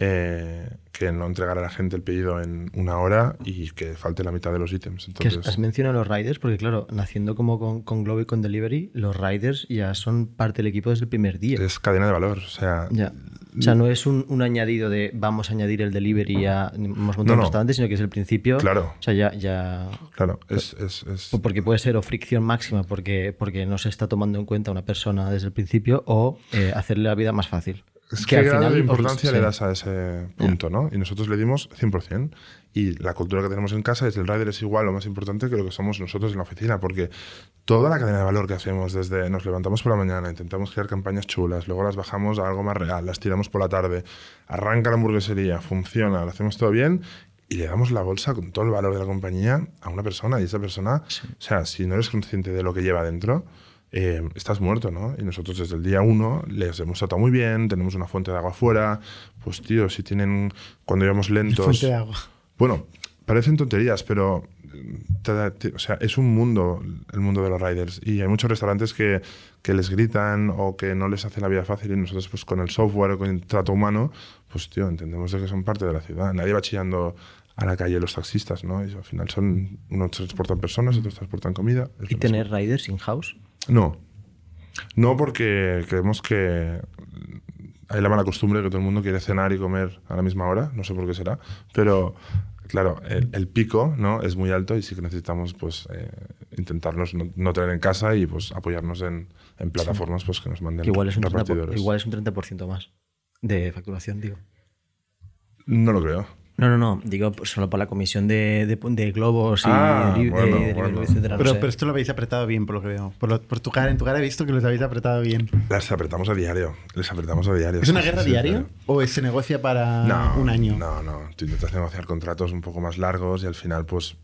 Speaker 3: eh, que no entregar a la gente el pedido en una hora y que falte la mitad de los ítems. Entonces...
Speaker 4: Has mencionado los riders, porque claro, naciendo como con, con Globo y con Delivery, los riders ya son parte del equipo desde el primer día.
Speaker 3: Es cadena de valor, o sea...
Speaker 4: Ya. O sea, no es un, añadido de vamos a añadir el delivery ya hemos montado un restaurante, sino que es el principio.
Speaker 3: Claro.
Speaker 4: O sea, ya. ya
Speaker 3: claro, es, es, es,
Speaker 4: Porque puede ser o fricción máxima porque, porque no se está tomando en cuenta una persona desde el principio o eh, hacerle la vida más fácil.
Speaker 3: Es que, al final, de importancia le das a ese punto, ¿no? Y nosotros le dimos 100%. Y la cultura que tenemos en casa es el rider es igual lo más importante que lo que somos nosotros en la oficina, porque toda la cadena de valor que hacemos desde nos levantamos por la mañana, intentamos crear campañas chulas, luego las bajamos a algo más real, las tiramos por la tarde, arranca la hamburguesería, funciona, lo hacemos todo bien y le damos la bolsa con todo el valor de la compañía a una persona y esa persona, o sea, si no eres consciente de lo que lleva dentro, eh, estás muerto, ¿no? Y nosotros desde el día uno les hemos tratado muy bien, tenemos una fuente de agua afuera, pues tío, si tienen, cuando íbamos lentos...
Speaker 1: Fuente de agua.
Speaker 3: Bueno, parecen tonterías, pero o sea, es un mundo, el mundo de los riders. Y hay muchos restaurantes que, que, les gritan o que no les hacen la vida fácil y nosotros pues con el software o con el trato humano, pues tío, entendemos de que son parte de la ciudad. Nadie va chillando a la calle los taxistas, ¿no? Y al final son, unos transportan personas, otros transportan comida.
Speaker 4: ¿Y tener riders in-house?
Speaker 3: No. No porque creemos que hay la mala costumbre que todo el mundo quiere cenar y comer a la misma hora, no sé por qué será, pero claro, el, el pico ¿no? es muy alto y sí que necesitamos pues eh, intentarnos no, no tener en casa y pues apoyarnos en, en plataformas pues, que nos manden
Speaker 4: Que igual es, un 30%,
Speaker 3: repartidores.
Speaker 4: igual es un 30% más de facturación, digo.
Speaker 3: No lo creo.
Speaker 4: No, no, no. Digo solo por la comisión de, de, de globos y
Speaker 3: Ah,
Speaker 4: de, de-
Speaker 3: bueno,
Speaker 4: de-
Speaker 3: bueno.
Speaker 4: etcétera. no
Speaker 1: Pero,
Speaker 4: sé.
Speaker 1: pero esto lo habéis apretado bien, por lo que veo. Por, lo- por tu cara, en tu cara he visto que los habéis apretado bien.
Speaker 3: Las apretamos a diario. Les apretamos a diario.
Speaker 1: ¿Es una guerra
Speaker 3: sí, sí,
Speaker 1: diaria
Speaker 3: claro.
Speaker 1: o se negocia para
Speaker 3: no,
Speaker 1: un año?
Speaker 3: No, no. Tú intentas negociar contratos un poco más largos y al final, pues.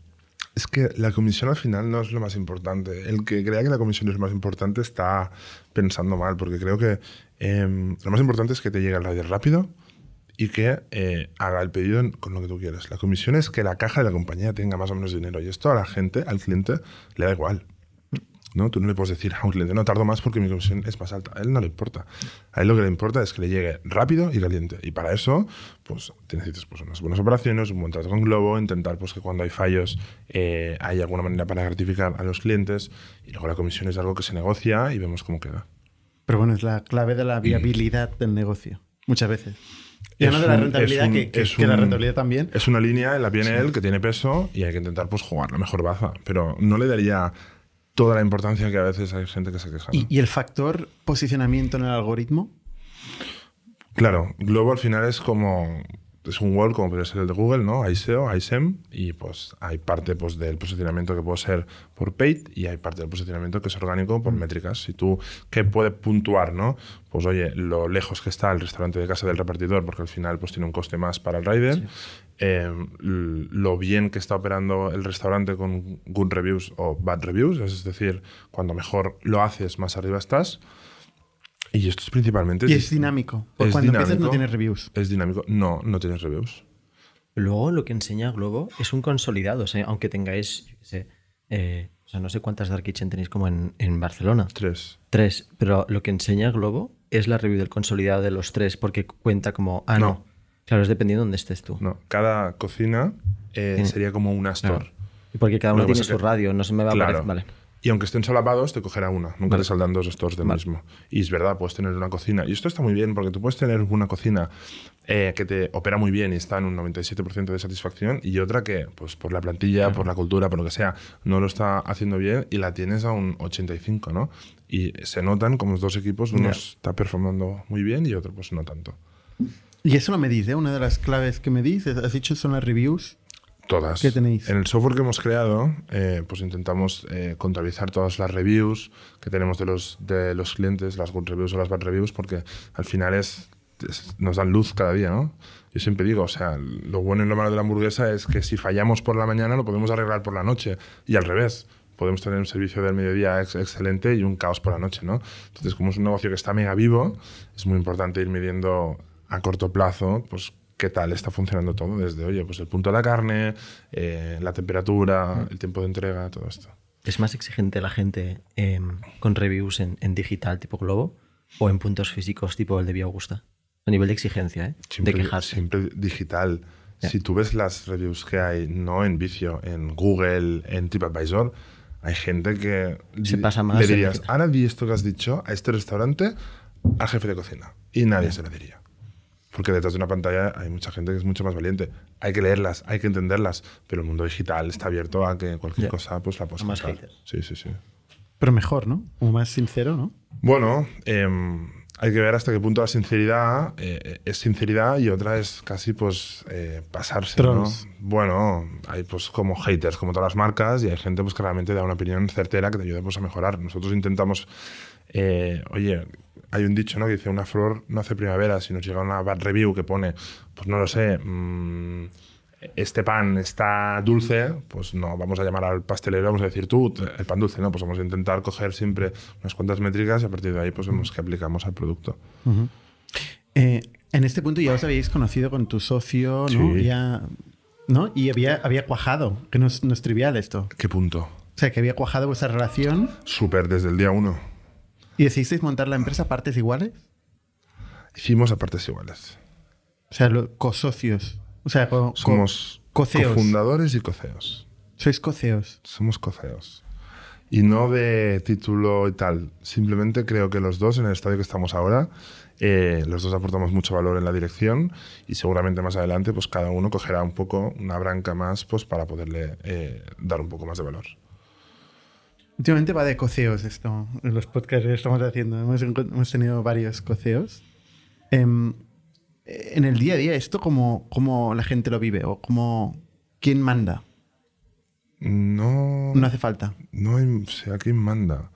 Speaker 3: Es que la comisión al final no es lo más importante. El que crea que la comisión es lo más importante está pensando mal, porque creo que em, lo más importante es que te llegue el rider rápido y que eh, haga el pedido con lo que tú quieres. La comisión es que la caja de la compañía tenga más o menos dinero y esto a la gente, al cliente, le da igual. ¿no? Tú no le puedes decir a un cliente, no tardo más porque mi comisión es más alta. A él no le importa. A él lo que le importa es que le llegue rápido y caliente. Y para eso, pues te necesitas pues, unas buenas operaciones, un buen trato con Globo, intentar pues, que cuando hay fallos eh, hay alguna manera para gratificar a los clientes. Y luego la comisión es algo que se negocia y vemos cómo queda.
Speaker 1: Pero bueno, es la clave de la viabilidad del negocio. Muchas veces. No de la rentabilidad,
Speaker 3: un-
Speaker 1: que, que- la rentabilidad también.
Speaker 3: Es una línea en la PNL que tiene peso y hay que intentar pues, jugar la mejor baza. Pero no le daría toda la importancia que a veces hay gente que se queja. ¿no?
Speaker 1: ¿Y, y el factor posicionamiento en el algoritmo?
Speaker 3: Claro, Globo al final es como es un wall como puede ser el de Google, ¿no? Hay SEO, hay SEM y pues hay parte pues del posicionamiento que puede ser por paid y hay parte del posicionamiento que es orgánico por métricas. Si tú qué puede puntuar, ¿no? Pues oye, lo lejos que está el restaurante de casa del repartidor porque al final pues tiene un coste más para el rider. Eh, l- lo bien que está operando el restaurante con good reviews o bad reviews, es decir, cuando mejor lo haces, más arriba estás. Y esto es principalmente
Speaker 1: Y es dinámico. Porque
Speaker 3: es
Speaker 1: cuando empiezas no
Speaker 3: dinámico.
Speaker 1: tienes reviews.
Speaker 3: Es dinámico. No, no tienes reviews.
Speaker 4: Luego lo que enseña Globo es un consolidado, o sea, aunque tengáis, yo qué sé, eh, o sea, no sé cuántas Dark Kitchen tenéis como en, en Barcelona.
Speaker 3: Tres.
Speaker 4: Tres, pero lo que enseña Globo es la review del consolidado de los tres porque cuenta como, ah, no.
Speaker 3: No.
Speaker 4: Claro, es dependiendo de dónde estés tú.
Speaker 3: No. Cada cocina eh, sería como una store.
Speaker 4: Claro. Y porque cada uno tiene su
Speaker 3: que-
Speaker 4: radio, no se me va a aparecer. Vale.
Speaker 3: Y aunque estén solapados, te cogerá una. Nunca
Speaker 4: Vale.
Speaker 3: te saldrán dos stores del
Speaker 4: Vale.
Speaker 3: mismo. Y es verdad, puedes tener una cocina. Y esto está muy bien, porque tú puedes tener una cocina eh, que te opera muy bien y está en un 97% de satisfacción, y otra que, pues por la plantilla, por la cultura, por lo que sea, no lo está haciendo bien y la tienes a un 85, ¿no? Y se notan como los dos equipos, uno
Speaker 4: Ya.
Speaker 3: está performando muy bien y otro, pues no tanto.
Speaker 1: Y eso lo medís, ¿eh? Una de las claves que medís, has dicho, son las reviews.
Speaker 3: Todas.
Speaker 1: ¿Qué tenéis?
Speaker 3: En el software que hemos creado, eh, pues intentamos eh, contabilizar todas las reviews que tenemos de los, de los clientes, las good reviews o las bad reviews, porque al final es, es- nos dan luz cada día, ¿no? Yo siempre digo, o sea, lo bueno y lo malo de la hamburguesa es que si fallamos por la mañana lo podemos arreglar por la noche y al revés. Podemos tener un servicio del mediodía ex- excelente y un caos por la noche, ¿no? Entonces, como es un negocio que está mega vivo, es muy importante ir midiendo a corto plazo, pues qué tal está funcionando todo, desde, oye, pues el punto de la carne, eh, la temperatura, el tiempo de entrega, todo esto.
Speaker 4: ¿Es más exigente la gente eh, con reviews en, en digital tipo Globo o en puntos físicos tipo el de Vía Augusta? A nivel de exigencia, ¿eh?
Speaker 3: Siempre,
Speaker 4: de quejarse.
Speaker 3: siempre digital.
Speaker 4: Ya.
Speaker 3: Si tú ves las reviews que hay, no en vicio, en Google, en TripAdvisor, hay gente que
Speaker 4: Se pasa más
Speaker 3: le dirías, ahora di esto que has dicho a este restaurante al jefe de cocina. Y nadie se lo diría. Porque detrás de una pantalla hay mucha gente que es mucho más valiente. Hay que leerlas, hay que entenderlas, pero el mundo digital está abierto a que cualquier
Speaker 4: Ya.
Speaker 3: cosa pues la puedas
Speaker 4: más.
Speaker 3: Sí, sí, sí.
Speaker 1: Pero mejor, ¿no? O más sincero, ¿no?
Speaker 3: Bueno, em, hay que ver hasta qué punto la sinceridad eh, es sinceridad y otra es casi pues eh, pasarse, ¿no? Bueno, hay pues como haters, como todas las marcas, y hay gente pues que realmente da una opinión certera que te ayuda pues a mejorar. Nosotros intentamos, eh, oye, hay un dicho, ¿no? Que dice una flor no hace primavera, si nos llega una bad review que pone, pues no lo sé, mm, este pan está dulce, pues no, vamos a llamar al pastelero, vamos a decir tú, el pan dulce, no, pues vamos a intentar coger siempre unas cuantas métricas y a partir de ahí pues vemos que aplicamos al producto.
Speaker 1: Eh, en este punto ya os habéis conocido con tu socio, ¿no?
Speaker 3: Sí.
Speaker 1: Ya, ¿no? Y había, había cuajado, que no es, no es trivial esto.
Speaker 3: ¿Qué punto?
Speaker 1: O sea, que había cuajado vuestra relación
Speaker 3: Súper, desde el día uno.
Speaker 1: Y decidisteis montar la empresa a partes iguales.
Speaker 3: Hicimos a partes iguales.
Speaker 1: O sea, lo- cosocios. O sea, co- co-
Speaker 3: Somos
Speaker 1: Coceos.
Speaker 3: Cofundadores y coceos.
Speaker 1: Sois coceos.
Speaker 3: Somos coceos. Y no de título y tal. Simplemente creo que los dos, en el estadio que estamos ahora, eh, los dos aportamos mucho valor en la dirección y seguramente más adelante pues cada uno cogerá un poco una branca más pues para poderle eh, dar un poco más de valor.
Speaker 1: Últimamente va de coceos esto, en los podcasts que estamos haciendo. Hemos, hemos tenido varios coceos. Em, en el día a día, ¿esto cómo, cómo la gente lo vive? ¿O cómo, quién manda?
Speaker 3: No,
Speaker 1: No hace falta.
Speaker 3: no hay, o sea, ¿quién manda?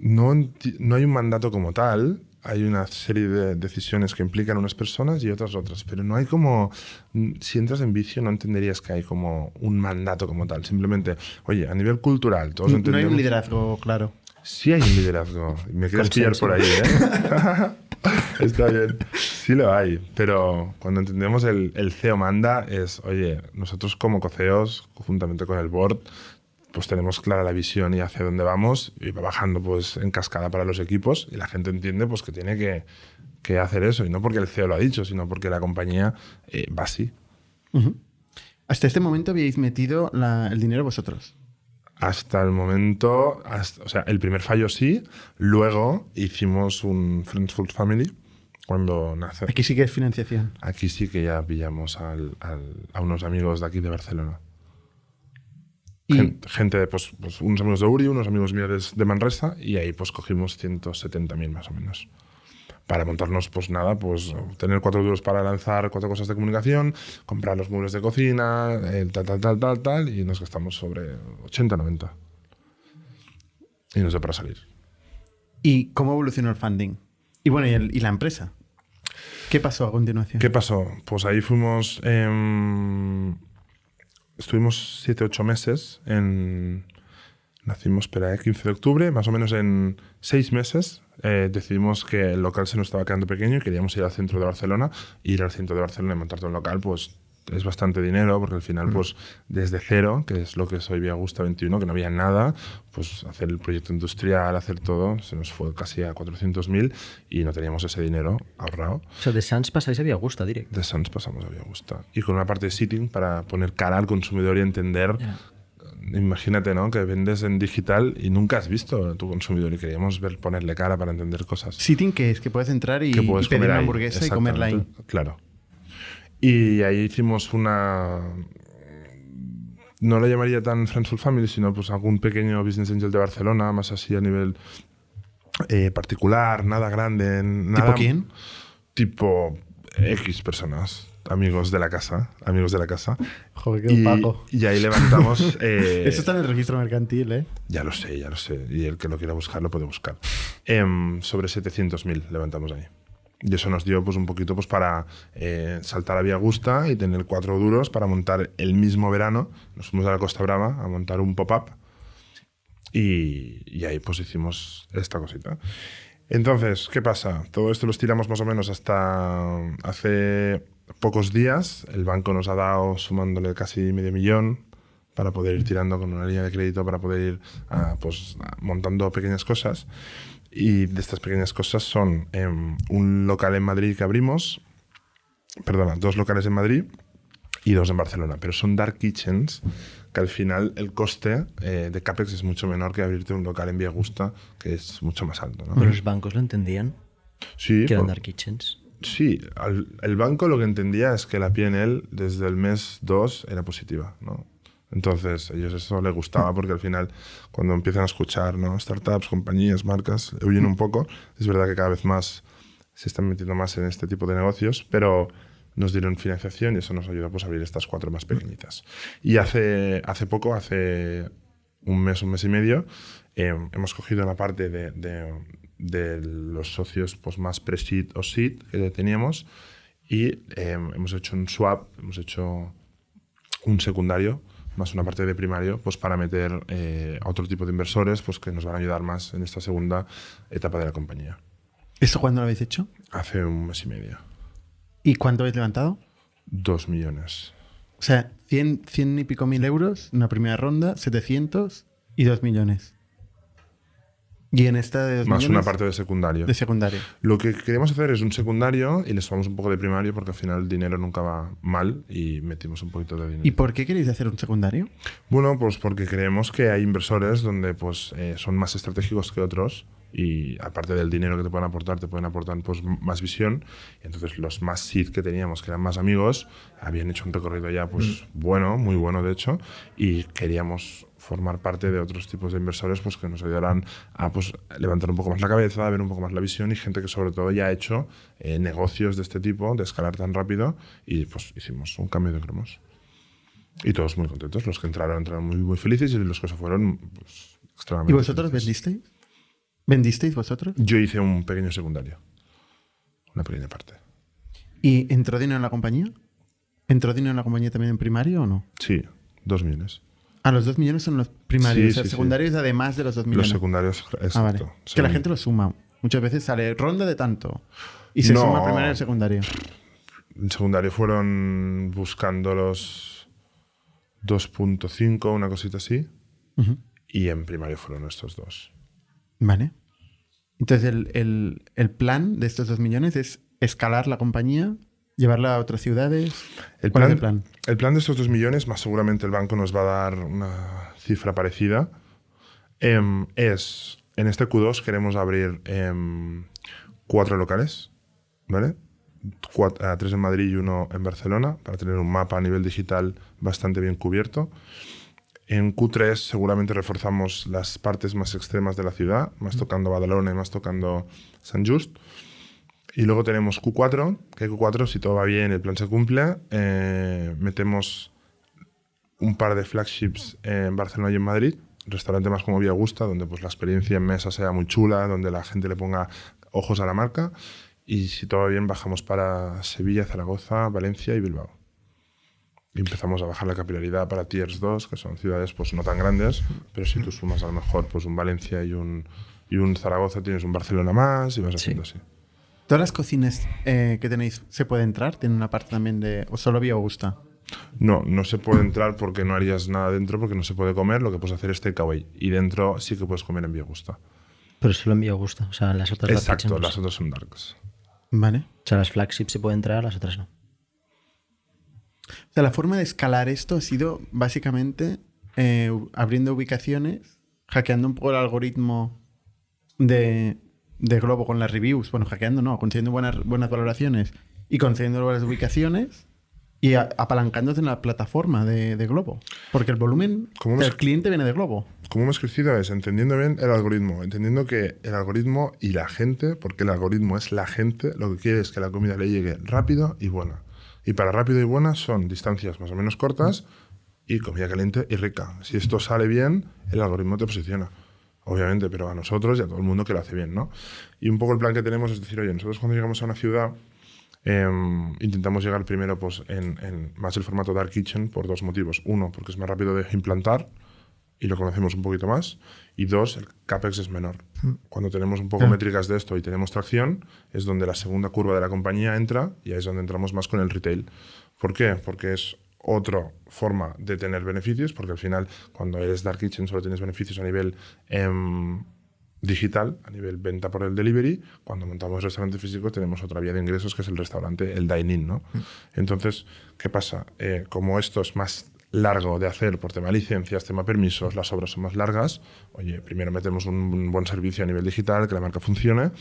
Speaker 3: No, no hay un mandato como tal. Hay una serie de decisiones que implican unas personas y otras otras, pero no hay como, mm, si entras en vicio no entenderías que hay como un mandato como tal. Simplemente, oye, a nivel cultural, todos
Speaker 1: No hay
Speaker 3: entendemos...
Speaker 1: un liderazgo claro.
Speaker 3: Sí hay un liderazgo. Me quieres pillar por ahí, ¿eh? Está bien. Sí lo hay. Pero cuando entendemos el, el CEO manda es, oye, nosotros como coceos, juntamente con el board, pues tenemos clara la visión y hacia dónde vamos y va bajando pues en cascada para los equipos y la gente entiende pues que tiene que, que hacer eso. Y no porque el CEO lo ha dicho, sino porque la compañía eh, va así.
Speaker 1: Hasta este momento habíais metido la- el dinero vosotros.
Speaker 3: Hasta el momento, hasta- o sea, el primer fallo sí, luego hicimos un Friends Food Family cuando nace.
Speaker 1: Aquí sí que es financiación.
Speaker 3: Aquí sí que ya pillamos al- al- a unos amigos de aquí de Barcelona.
Speaker 1: Y
Speaker 3: Gen- Gente, pues, pues, unos amigos de Uri, unos amigos míos de, Manresa, y ahí pues cogimos 170.000 más o menos. Para montarnos, pues nada, pues tener cuatro duros para lanzar cuatro cosas de comunicación, comprar los muebles de cocina, el tal, tal, tal, tal, tal, y nos gastamos sobre 80, 90. Y nos da para salir.
Speaker 1: ¿Y cómo evolucionó el funding? Y bueno, y, el- y la empresa. ¿Qué pasó a continuación?
Speaker 3: ¿Qué pasó? Pues ahí fuimos. em, estuvimos 7-8 meses en. Nacimos, espera, eh, 15 de octubre, más o menos en 6 meses. eh, decidimos que el local se nos estaba quedando pequeño y queríamos ir al centro de Barcelona. Ir al centro de Barcelona y montarte un local, pues es bastante dinero, porque al final, pues desde cero, que es lo que es hoy Vía Augusta 21, que no había nada, pues hacer el proyecto industrial, hacer todo, se nos fue casi a 400.000 y no teníamos ese dinero ahorrado.
Speaker 4: O sea, de Sans pasáis a Vía Augusta directo.
Speaker 3: De Sans pasamos a Vía Augusta. Y con una parte de sitting para poner cara al consumidor y entender. Imagínate, ¿no? Que vendes en digital y nunca has visto a tu consumidor y queríamos ver, ponerle cara para entender cosas.
Speaker 1: Sitting, que es que puedes entrar y,
Speaker 3: que puedes
Speaker 1: y pedir
Speaker 3: comer
Speaker 1: una hamburguesa y comerla ahí.
Speaker 3: Claro. Y ahí hicimos una. No la llamaría tan Friends Family, sino pues algún pequeño business angel de Barcelona, más así a nivel eh, particular, nada grande. Nada,
Speaker 1: ¿Tipo quién?
Speaker 3: Tipo X personas, amigos de la casa, amigos de la casa.
Speaker 1: Joder, qué
Speaker 3: Y,
Speaker 1: opaco.
Speaker 3: y ahí levantamos. eh,
Speaker 1: Eso está en el registro mercantil, ¿eh?
Speaker 3: ya lo sé, ya lo sé. Y el que lo quiera buscar lo puede buscar. Em, sobre 700.000 levantamos ahí. Y eso nos dio pues, un poquito pues, para eh, saltar a Vía Augusta y tener cuatro duros para montar el mismo verano. Nos fuimos a la Costa Brava a montar un pop-up y, y ahí pues hicimos esta cosita. Entonces, ¿qué pasa? Todo esto lo estiramos más o menos hasta hace pocos días. El banco nos ha dado, sumándole casi medio millón, para poder ir tirando con una línea de crédito, para poder ir ah, pues, ah, montando pequeñas cosas. Y de estas pequeñas cosas son em, un local en Madrid que abrimos, perdona, dos locales en Madrid y dos en Barcelona, pero son dark kitchens que al final el coste eh, de CAPEX es mucho menor que abrirte un local en Vía Augusta, que es mucho más alto. ¿no?
Speaker 4: Pero los bancos lo entendían,
Speaker 3: Sí,
Speaker 4: que eran dark kitchens.
Speaker 3: Sí, al- el banco lo que entendía es que la PNL desde el mes 2 era positiva, ¿no? Entonces, a ellos eso les gustaba porque al final, cuando empiezan a escuchar, ¿no? Startups, compañías, marcas, huyen un poco. Es verdad que cada vez más se están metiendo más en este tipo de negocios, pero nos dieron financiación y eso nos ayudó pues, a abrir estas cuatro más pequeñitas. Y hace, hace poco, hace un mes, un mes y medio, eh, hemos cogido la parte de, de- de los socios pues, más pre-seed o seed que teníamos y eh, hemos hecho un swap, hemos hecho un secundario más una parte de primario pues para meter eh, a otro tipo de inversores pues que nos van a ayudar más en esta segunda etapa de la compañía.
Speaker 1: ¿Eso cuándo lo habéis hecho?
Speaker 3: Hace un mes y medio.
Speaker 1: ¿Y cuánto habéis levantado?
Speaker 3: Dos millones.
Speaker 1: O sea, 100, 100 y pico mil euros, una primera ronda, 700 y 2 millones. Y en esta de dos
Speaker 3: más una parte de secundario.
Speaker 1: de secundario.
Speaker 3: Lo que queremos hacer es un secundario y les sumamos un poco de primario porque al final el dinero nunca va mal y metimos un poquito de dinero.
Speaker 1: ¿Y por qué queréis hacer un secundario?
Speaker 3: Bueno, pues porque creemos que hay inversores donde pues, eh, son más estratégicos que otros y aparte del dinero que te pueden aportar, te pueden aportar pues, más visión. Y entonces los más seed que teníamos, que eran más amigos, habían hecho un recorrido ya pues, bueno, muy bueno de hecho, y queríamos formar parte de otros tipos de inversores pues, que nos ayudaran a pues, levantar un poco más la cabeza, a ver un poco más la visión y gente que sobre todo ya ha hecho eh, negocios de este tipo, de escalar tan rápido y pues hicimos un cambio de cromos. Y todos muy contentos. Los que entraron entraron muy, muy felices y los que se fueron pues, extremadamente
Speaker 1: ¿Y vosotros vendisteis? ¿Vendisteis vosotros?
Speaker 3: Yo hice un pequeño secundario. Una pequeña parte.
Speaker 1: ¿Y entró dinero en la compañía? ¿Entró dinero en la compañía también en primario o no?
Speaker 3: Sí, dos millones.
Speaker 1: Ah, los dos millones son los primarios.
Speaker 3: Sí,
Speaker 1: o sea,
Speaker 3: sí, sí.
Speaker 1: secundarios además de los dos millones.
Speaker 3: Los secundarios, exacto.
Speaker 1: Ah, vale. Que la gente lo suma. Muchas veces sale ronda de tanto. Y se
Speaker 3: No.
Speaker 1: suma el primario y el secundario.
Speaker 3: En secundario fueron buscando los 2.5, una cosita así. Y en primario fueron estos dos.
Speaker 1: Vale. Entonces, el, el- el plan de estos dos millones es escalar la compañía, llevarla a otras ciudades.
Speaker 3: El
Speaker 1: ¿Cuál
Speaker 3: plan,
Speaker 1: es el plan?
Speaker 3: el plan de estos dos millones, más seguramente el banco nos va a dar una cifra parecida, em, es, en este Q2 queremos abrir em, cuatro locales, ¿vale? Cuat- ah, tres en Madrid y uno en Barcelona, para tener un mapa a nivel digital bastante bien cubierto. En Q3 seguramente reforzamos las partes más extremas de la ciudad, más tocando Badalona y más tocando San Just. Y luego tenemos Q4, que Q4, si todo va bien, el plan se cumple, eh, metemos un par de flagships en Barcelona y en Madrid, restaurante más como Vía Augusta, donde pues la experiencia en mesa sea muy chula, donde la gente le ponga ojos a la marca. Y si todo va bien, bajamos para Sevilla, Zaragoza, Valencia y Bilbao. Y empezamos a bajar la capilaridad para Tiers 2, que son ciudades pues no tan grandes, pero si tú sumas a lo mejor pues un Valencia y un, y un Zaragoza, tienes un Barcelona más y vas haciendo así.
Speaker 1: ¿Todas las cocinas eh, que tenéis se puede entrar? ¿Tienen una parte también de... o solo Vía Augusta?
Speaker 3: No, no se puede entrar porque no harías nada dentro, porque no se puede comer, lo que puedes hacer es takeaway. Y dentro sí que puedes comer en Vía Augusta.
Speaker 4: Pero solo en Vía Augusta. O sea, las otras las
Speaker 3: Exacto, las
Speaker 4: no.
Speaker 3: otras son darks.
Speaker 1: Vale.
Speaker 4: O sea, las flagships se pueden entrar, las otras no.
Speaker 1: O sea, la forma de escalar esto ha sido básicamente eh, abriendo ubicaciones, hackeando un poco el algoritmo de, de Globo con las reviews. Bueno, hackeando no, consiguiendo buenas, buenas valoraciones y consiguiendo buenas ubicaciones y a- apalancándose en la plataforma de, de Globo. Porque el volumen
Speaker 3: ¿Cómo
Speaker 1: del cliente viene de Globo.
Speaker 3: Como hemos crecido es entendiendo bien el algoritmo, entendiendo que el algoritmo y la gente, porque el algoritmo es la gente, lo que quiere es que la comida le llegue rápido y buena. Y para rápido y buena son distancias más o menos cortas y comida caliente y rica. Si esto sale bien, el algoritmo te posiciona. Obviamente, pero a nosotros y a todo el mundo que lo hace bien, ¿no? Y un poco el plan que tenemos es decir, oye, nosotros cuando llegamos a una ciudad Em, intentamos llegar primero pues, en, en más el formato Dark Kitchen por dos motivos. Uno, porque es más rápido de implantar y lo conocemos un poquito más. Y dos, el CAPEX es menor. Cuando tenemos un poco
Speaker 1: Claro.
Speaker 3: métricas de esto y tenemos tracción, es donde la segunda curva de la compañía entra y ahí es donde entramos más con el retail. ¿Por qué? Porque es otra forma de tener beneficios, porque al final cuando eres Dark Kitchen solo tienes beneficios a nivel em, digital, a nivel venta por el delivery. Cuando montamos restaurante físico tenemos otra vía de ingresos que es el restaurante, el dine-in, ¿no? Entonces, ¿qué pasa? Eh, como esto es más largo de hacer por tema licencias, tema permisos, las obras son más largas, oye, primero metemos un, un buen servicio a nivel digital, que la marca funcione,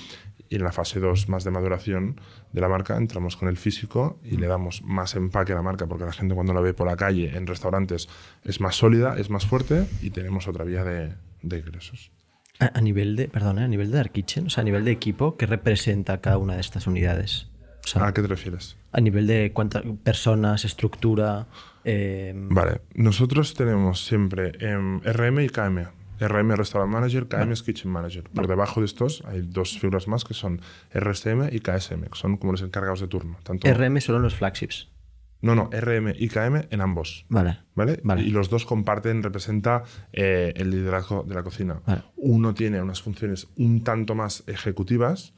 Speaker 3: y en la fase 2 más de maduración de la marca entramos con el físico y le damos más empaque a la marca, porque la gente cuando la ve por la calle, en restaurantes, es más sólida, es más fuerte y tenemos otra vía de, de ingresos.
Speaker 4: A, a nivel de, perdona, a nivel de Dark Kitchen, o sea, a nivel de equipo, ¿qué representa cada una de estas unidades? O sea,
Speaker 3: ¿A qué te refieres?
Speaker 4: a nivel de cuántas personas, estructura. Eh,
Speaker 3: Vale, nosotros tenemos siempre em, RM y KM. RM Restaurant Manager, KM es Kitchen Manager. Por debajo de estos hay dos figuras más que son RSM y KSM, que son como los encargados de turno. Tanto,
Speaker 4: RM solo en los flagships.
Speaker 3: no, no, RM y KM en ambos.
Speaker 4: Vale.
Speaker 3: ¿Vale?
Speaker 4: Vale.
Speaker 3: Y los dos comparten, representa eh, el liderazgo de la cocina. Uno tiene unas funciones un tanto más ejecutivas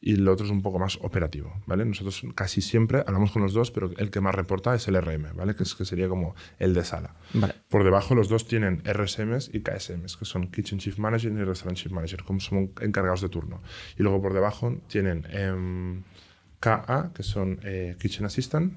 Speaker 3: y el otro es un poco más operativo, ¿vale? Nosotros casi siempre hablamos con los dos, pero el que más reporta es el RM, ¿vale? Que, es, que sería como el de sala.
Speaker 4: Vale.
Speaker 3: Por debajo los dos tienen RSMs y KSMs, que son Kitchen Chief Manager y Restaurant Chief Manager, como son encargados de turno. Y luego por debajo tienen em, KA, que son eh, Kitchen Assistant,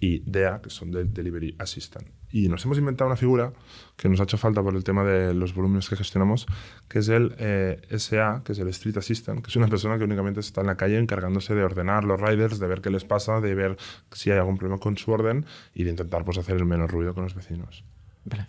Speaker 3: y DA, que son de Delivery Assistant. Y nos hemos inventado una figura que nos ha hecho falta por el tema de los volúmenes que gestionamos, que es el eh, SA, que es el Street Assistant, que es una persona que únicamente está en la calle encargándose de ordenar los riders, de ver qué les pasa, de ver si hay algún problema con su orden y de intentar pues, hacer el menos ruido con los vecinos.
Speaker 4: Vale.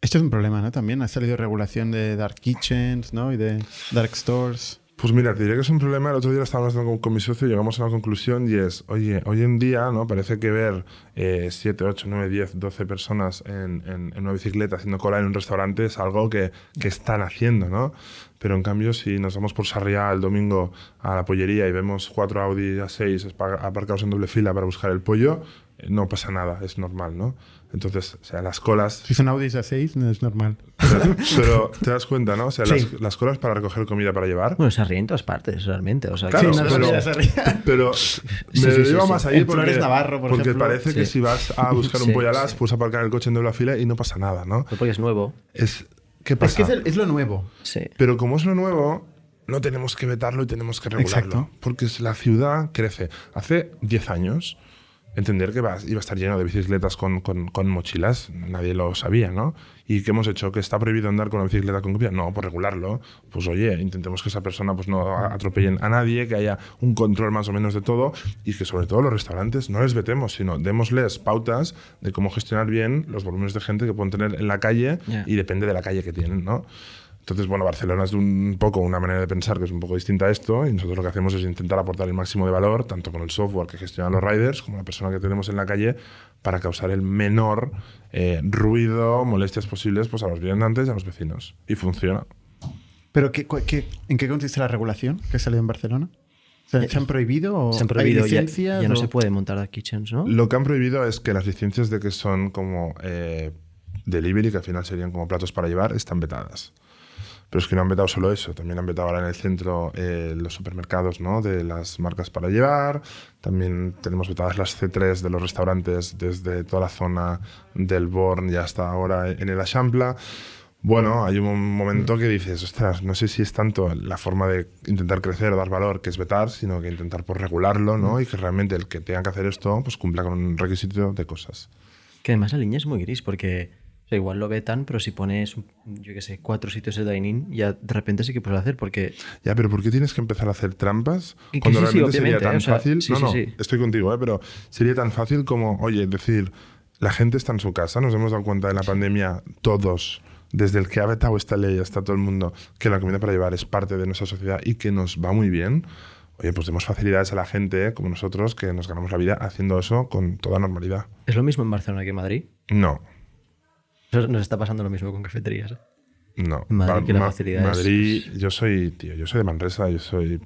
Speaker 1: Esto es un problema, ¿no? También ha salido regulación de dark kitchens, ¿no? Y de dark stores.
Speaker 3: Pues mira, te diré que es un problema. El otro día estábamos hablando con, mi socio y llegamos a una conclusión y es, oye, hoy en día ¿no? parece que ver 7, 8, 9, 10, 12 personas en, en- en una bicicleta haciendo cola en un restaurante es algo que, que están haciendo, ¿no? Pero en cambio, si nos vamos por Sarriá el domingo a la pollería y vemos cuatro Audi A6 espa- aparcados en doble fila para buscar el pollo, eh, no pasa nada, es normal, ¿no? Entonces, o sea, las colas
Speaker 1: Si son Audis A6, no es normal.
Speaker 3: pero, pero te das cuenta, ¿no? O sea,
Speaker 1: Sí.
Speaker 3: las, las colas para recoger comida para llevar.
Speaker 4: Bueno, se ríe en todas partes, realmente. O sea,
Speaker 3: Claro,
Speaker 1: sí, no
Speaker 3: pero-
Speaker 1: ser.
Speaker 3: Pero me
Speaker 4: sí, sí,
Speaker 3: iba
Speaker 4: sí.
Speaker 3: más ahí porque,
Speaker 1: Flores Navarro, por
Speaker 3: porque
Speaker 1: ejemplo.
Speaker 3: parece que si vas a buscar un
Speaker 4: sí.
Speaker 3: puedes aparcar el coche en doble fila y no pasa nada, ¿no?
Speaker 4: porque es nuevo.
Speaker 3: Es, ¿Qué
Speaker 1: Es
Speaker 3: pasa?
Speaker 1: que es, el- es lo nuevo.
Speaker 4: Sí.
Speaker 3: Pero como es lo nuevo, no tenemos que vetarlo y tenemos que regularlo.
Speaker 1: Exacto.
Speaker 3: Porque es- la ciudad crece. Hace 10 años, entender que va- iba a estar lleno de bicicletas con, con- con mochilas, nadie lo sabía, ¿no? ¿Y qué hemos hecho? ¿Que está prohibido andar con una bicicleta con copia? No, por regularlo. Pues oye, intentemos que esa persona pues, no atropellen a nadie, que haya un control más o menos de todo y que sobre todo los restaurantes no les vetemos, sino démosles pautas de cómo gestionar bien los volúmenes de gente que pueden tener en la calle
Speaker 4: Ya.
Speaker 3: y depende de la calle que tienen, ¿no? Entonces, bueno, Barcelona es un poco una manera de pensar que es un poco distinta a esto y nosotros lo que hacemos es intentar aportar el máximo de valor, tanto con el software que gestiona los riders como la persona que tenemos en la calle, para causar el menor eh, ruido, molestias posibles pues, a los viandantes y a los vecinos. Y funciona.
Speaker 1: ¿Pero qué, cu- qué- en qué consiste la regulación que ha salido en Barcelona? ¿Se, se han prohibido o
Speaker 4: Se han prohibido
Speaker 1: hay
Speaker 4: ya,
Speaker 1: licencias?
Speaker 4: ya no
Speaker 1: o-
Speaker 4: se puede montar dark kitchens, ¿no?
Speaker 3: Lo que han prohibido es que las licencias de que son como eh, delivery, que al final serían como platos para llevar, están vetadas. Pero es que no han vetado solo eso, también han vetado ahora en el centro eh, los supermercados ¿no? de las marcas para llevar, también tenemos vetadas las C3 de los restaurantes desde toda la zona del Born y hasta ahora en el Achampla. Bueno, hay un momento que dices, ostras, no sé si es tanto la forma de intentar crecer o dar valor que es vetar, sino que intentar por regularlo, ¿no? Y que realmente el que tenga que hacer esto, pues cumpla con un requisito de cosas.
Speaker 4: Que además la línea es muy gris porque sea, igual lo vetan, pero si pones, yo qué sé, cuatro sitios de dining, ya de repente sí que puedes hacer porque
Speaker 3: Ya, pero ¿por qué tienes que empezar a hacer trampas
Speaker 4: que
Speaker 3: cuando
Speaker 4: sí, sí,
Speaker 3: realmente sería tan
Speaker 4: ¿eh? O sea,
Speaker 3: fácil?
Speaker 4: sí,
Speaker 3: no, no,
Speaker 4: sí.
Speaker 3: estoy contigo, ¿eh? pero sería tan fácil como, oye, decir, la gente está en su casa, nos hemos dado cuenta de la pandemia todos, desde el que ha vetado esta ley hasta todo el mundo, que la comida para llevar es parte de nuestra sociedad y que nos va muy bien. Oye, pues demos facilidades a la gente, ¿eh? como nosotros, que nos ganamos la vida haciendo eso con toda normalidad.
Speaker 4: es lo mismo en Barcelona que en Madrid.
Speaker 3: No,
Speaker 4: Nos está pasando lo mismo con cafeterías. ¿eh?
Speaker 3: No,
Speaker 4: Madrid
Speaker 3: Ma-
Speaker 4: que la
Speaker 3: Ma-
Speaker 4: facilidad es-
Speaker 3: Madrid, yo soy, tío, yo soy de Manresa, yo soy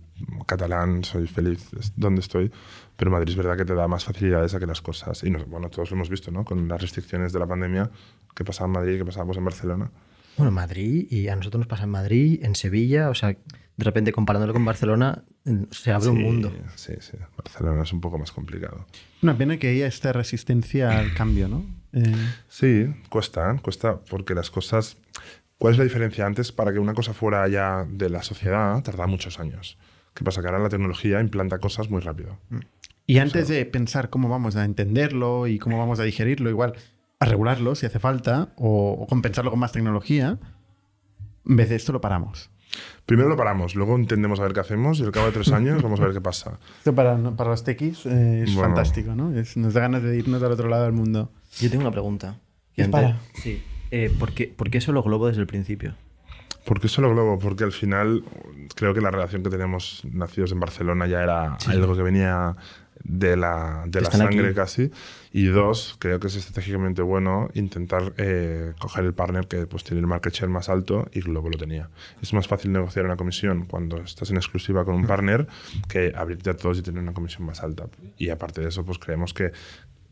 Speaker 3: catalán, soy feliz es donde estoy, pero Madrid es verdad que te da más facilidades a que las cosas. Y nos- bueno, todos lo hemos visto, ¿no? Con las restricciones de la pandemia, que pasaba en Madrid y que pasaba pues, en Barcelona.
Speaker 4: Bueno, Madrid, y a nosotros nos pasa en Madrid, en Sevilla, o sea, de repente comparándolo con Barcelona, se abre un
Speaker 3: Sí,
Speaker 4: mundo.
Speaker 3: Sí, sí. Barcelona es un poco más complicado.
Speaker 1: Una pena que haya esta resistencia al cambio, ¿no? Eh,
Speaker 3: Sí, cuesta, cuesta, porque las cosas. ¿Cuál es la diferencia? Antes, para que una cosa fuera ya de la sociedad, tardaba muchos años. ¿Qué pasa? Que ahora la tecnología implanta cosas muy rápido.
Speaker 1: y antes de pensar cómo vamos a entenderlo y cómo vamos a digerirlo, igual a regularlo si hace falta o, o compensarlo con más tecnología, en vez de esto lo paramos.
Speaker 3: Primero lo paramos, luego entendemos a ver qué hacemos y al cabo de tres años vamos a ver qué pasa.
Speaker 1: Esto para, para los tequis eh, es
Speaker 3: Bueno.
Speaker 1: fantástico, ¿no? Es- nos da ganas de irnos al otro lado del mundo.
Speaker 4: Yo tengo una pregunta.
Speaker 1: Dispara.
Speaker 4: Sí. Eh, ¿por, qué, ¿Por qué solo Globo desde el principio?
Speaker 3: ¿Por qué solo Globo? Porque al final creo que la relación que tenemos nacidos en Barcelona ya era algo que venía de la, de la sangre
Speaker 4: aquí.
Speaker 3: casi. Y dos, creo que es estratégicamente bueno intentar eh, coger el partner que pues, tiene el market share más alto y Globo lo tenía. Es más fácil negociar una comisión cuando estás en exclusiva con un partner que abrirte a todos y tener una comisión más alta. Y aparte de eso, pues creemos que,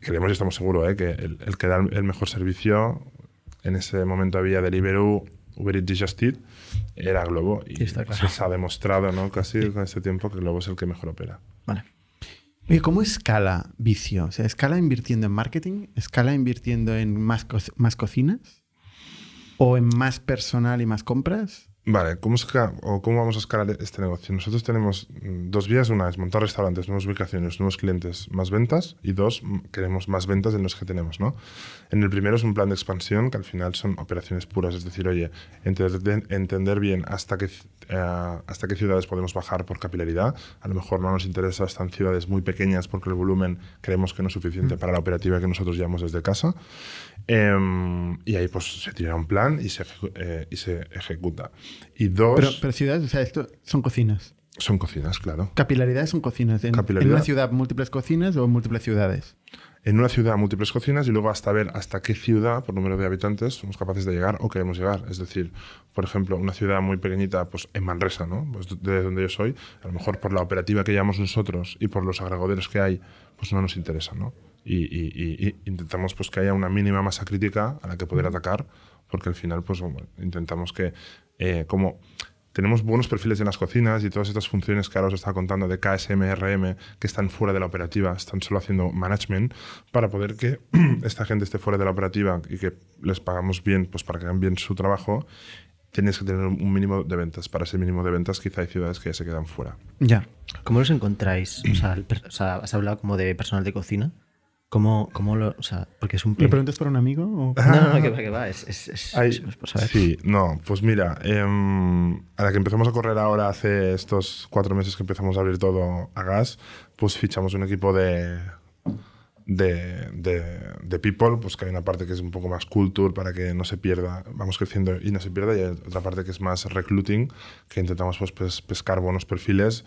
Speaker 3: creemos y estamos seguros, ¿eh? que el, el que da el mejor servicio, en ese momento había Deliveroo, Uber Eats y Just Eat, era Globo. Y
Speaker 4: Sí, está claro.
Speaker 3: se ha demostrado, ¿no? Casi con este tiempo que Globo es el que mejor opera.
Speaker 4: Vale.
Speaker 1: Oye, ¿cómo escala vicio? O sea, ¿escala invirtiendo en marketing? ¿Escala invirtiendo en más, co- más cocinas? ¿O en más personal y más compras?
Speaker 3: Vale, ¿cómo, o ¿cómo vamos a escalar este negocio? Nosotros tenemos mm, dos vías. Una es montar restaurantes, nuevas ubicaciones, nuevos clientes, más ventas. Y dos, queremos más ventas en los que tenemos, ¿no? En el primero es un plan de expansión que al final son operaciones puras. Es decir, oye, entender, entender bien hasta qué, eh, hasta qué ciudades podemos bajar por capilaridad. A lo mejor no nos interesa, están ciudades muy pequeñas porque el volumen creemos que no es suficiente para la operativa que nosotros llevamos desde casa. Em, y ahí pues se tira un plan y se, ejecu- eh, y se ejecuta. Y dos,
Speaker 1: Pero, pero ciudades, o sea, esto son cocinas.
Speaker 3: son cocinas, claro.
Speaker 1: Capilaridades son cocinas. En, en una ciudad, múltiples cocinas o múltiples ciudades.
Speaker 3: En una ciudad, múltiples cocinas y luego hasta ver hasta qué ciudad, por número de habitantes, somos capaces de llegar o queremos llegar. Es decir, por ejemplo, una ciudad muy pequeñita, pues en Manresa, ¿no? Pues de donde yo soy, a lo mejor por la operativa que llevamos nosotros y por los agregadores que hay, pues no nos interesa, ¿no? Y, y- y- y intentamos pues que haya una mínima masa crítica a la que poder atacar, porque al final pues bueno, intentamos que eh, como tenemos buenos perfiles en las cocinas y todas estas funciones que ahora os estaba contando de KSM, RM, que están fuera de la operativa, están solo haciendo management, para poder que esta gente esté fuera de la operativa y que les pagamos bien, pues para que hagan bien su trabajo, tienes que tener un mínimo de ventas. Para ese mínimo de ventas quizá hay ciudades que ya se quedan fuera.
Speaker 1: Ya.
Speaker 4: ¿Cómo los encontráis? O sea, o sea, has hablado como de personal de cocina. ¿Cómo, cómo lo.? O sea, porque es un.
Speaker 1: ¿Le preguntas por un amigo? o-
Speaker 4: No, no, no, que va, que va. Es, es, es,
Speaker 3: Hay-
Speaker 4: es por saber.
Speaker 3: sí, no, pues mira, em, a la que empezamos a correr ahora hace estos cuatro meses que empezamos a abrir todo a gas, pues fichamos un equipo de, de, de, de people, pues que hay una parte que es un poco más culture para que no se pierda, vamos creciendo y no se pierda, y hay otra parte que es más recruiting, que intentamos pues, pes- pescar buenos perfiles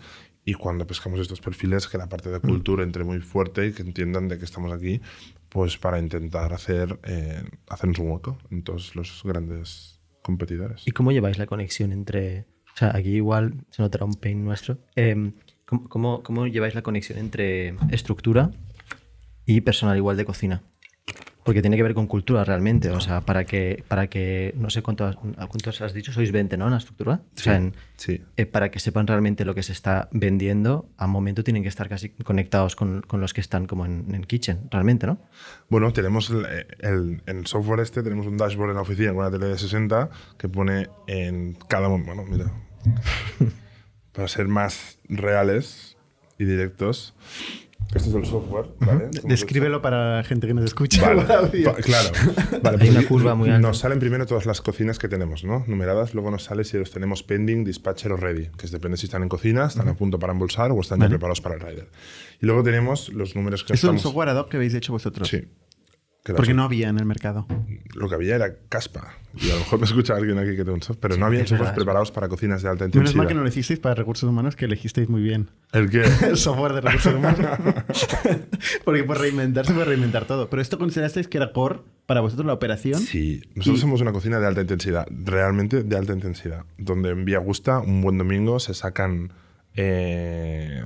Speaker 3: y cuando pescamos estos perfiles que la parte de cultura entre muy fuerte y que entiendan de que estamos aquí pues para intentar hacer eh, hacernos un hueco en todos los grandes competidores.
Speaker 4: ¿Y cómo lleváis la conexión entre.? O sea, aquí igual se notará un pain nuestro. Em, ¿cómo, cómo, cómo lleváis la conexión entre estructura y personal igual de cocina? Porque tiene que ver con cultura realmente. O sea, para que, para que no sé cuántos, cuántos has dicho, sois 20, ¿no? En la estructura. O sea, en-
Speaker 3: Sí.
Speaker 4: eh, para que sepan realmente lo que se está vendiendo, a momento tienen que estar casi conectados con, con los que están como en, en Kitchen, realmente, ¿no?
Speaker 3: Bueno, tenemos el, el- el software este, tenemos un dashboard en la oficina con una tele de 60 que pone en cada momento, bueno, mira, para ser más reales y directos, este es el software, ¿vale?
Speaker 1: Descríbelo para la gente que nos escucha.
Speaker 3: Vale, claro. Vale,
Speaker 4: Hay una
Speaker 3: y-
Speaker 4: curva muy alta.
Speaker 3: Nos salen primero todas las cocinas que tenemos, ¿no? Numeradas, luego nos sale si los tenemos pending, dispatcher o ready, que depende si están en cocina, están a punto para embolsar o están ya
Speaker 1: Vale.
Speaker 3: preparados para el rider. Y luego tenemos los números que
Speaker 1: Es un software ad hoc que habéis hecho vosotros.
Speaker 3: Sí. Que
Speaker 1: Porque no había en el mercado.
Speaker 3: Lo que había era caspa. Y a lo mejor me escucha alguien aquí que tenga un software, pero no había
Speaker 4: es
Speaker 3: softwares preparados para cocinas de alta
Speaker 1: Menos
Speaker 3: intensidad.
Speaker 1: mal que no lo hicisteis para recursos humanos, que elegisteis muy bien.
Speaker 3: El que...
Speaker 1: El software de recursos humanos. Porque por reinventar se puede reinventar todo. Pero esto considerasteis que era core para vosotros la operación.
Speaker 3: Sí, nosotros
Speaker 1: Y-
Speaker 3: somos una cocina de alta intensidad, realmente de alta intensidad, donde en Vía Augusta, un buen domingo, se sacan. eh,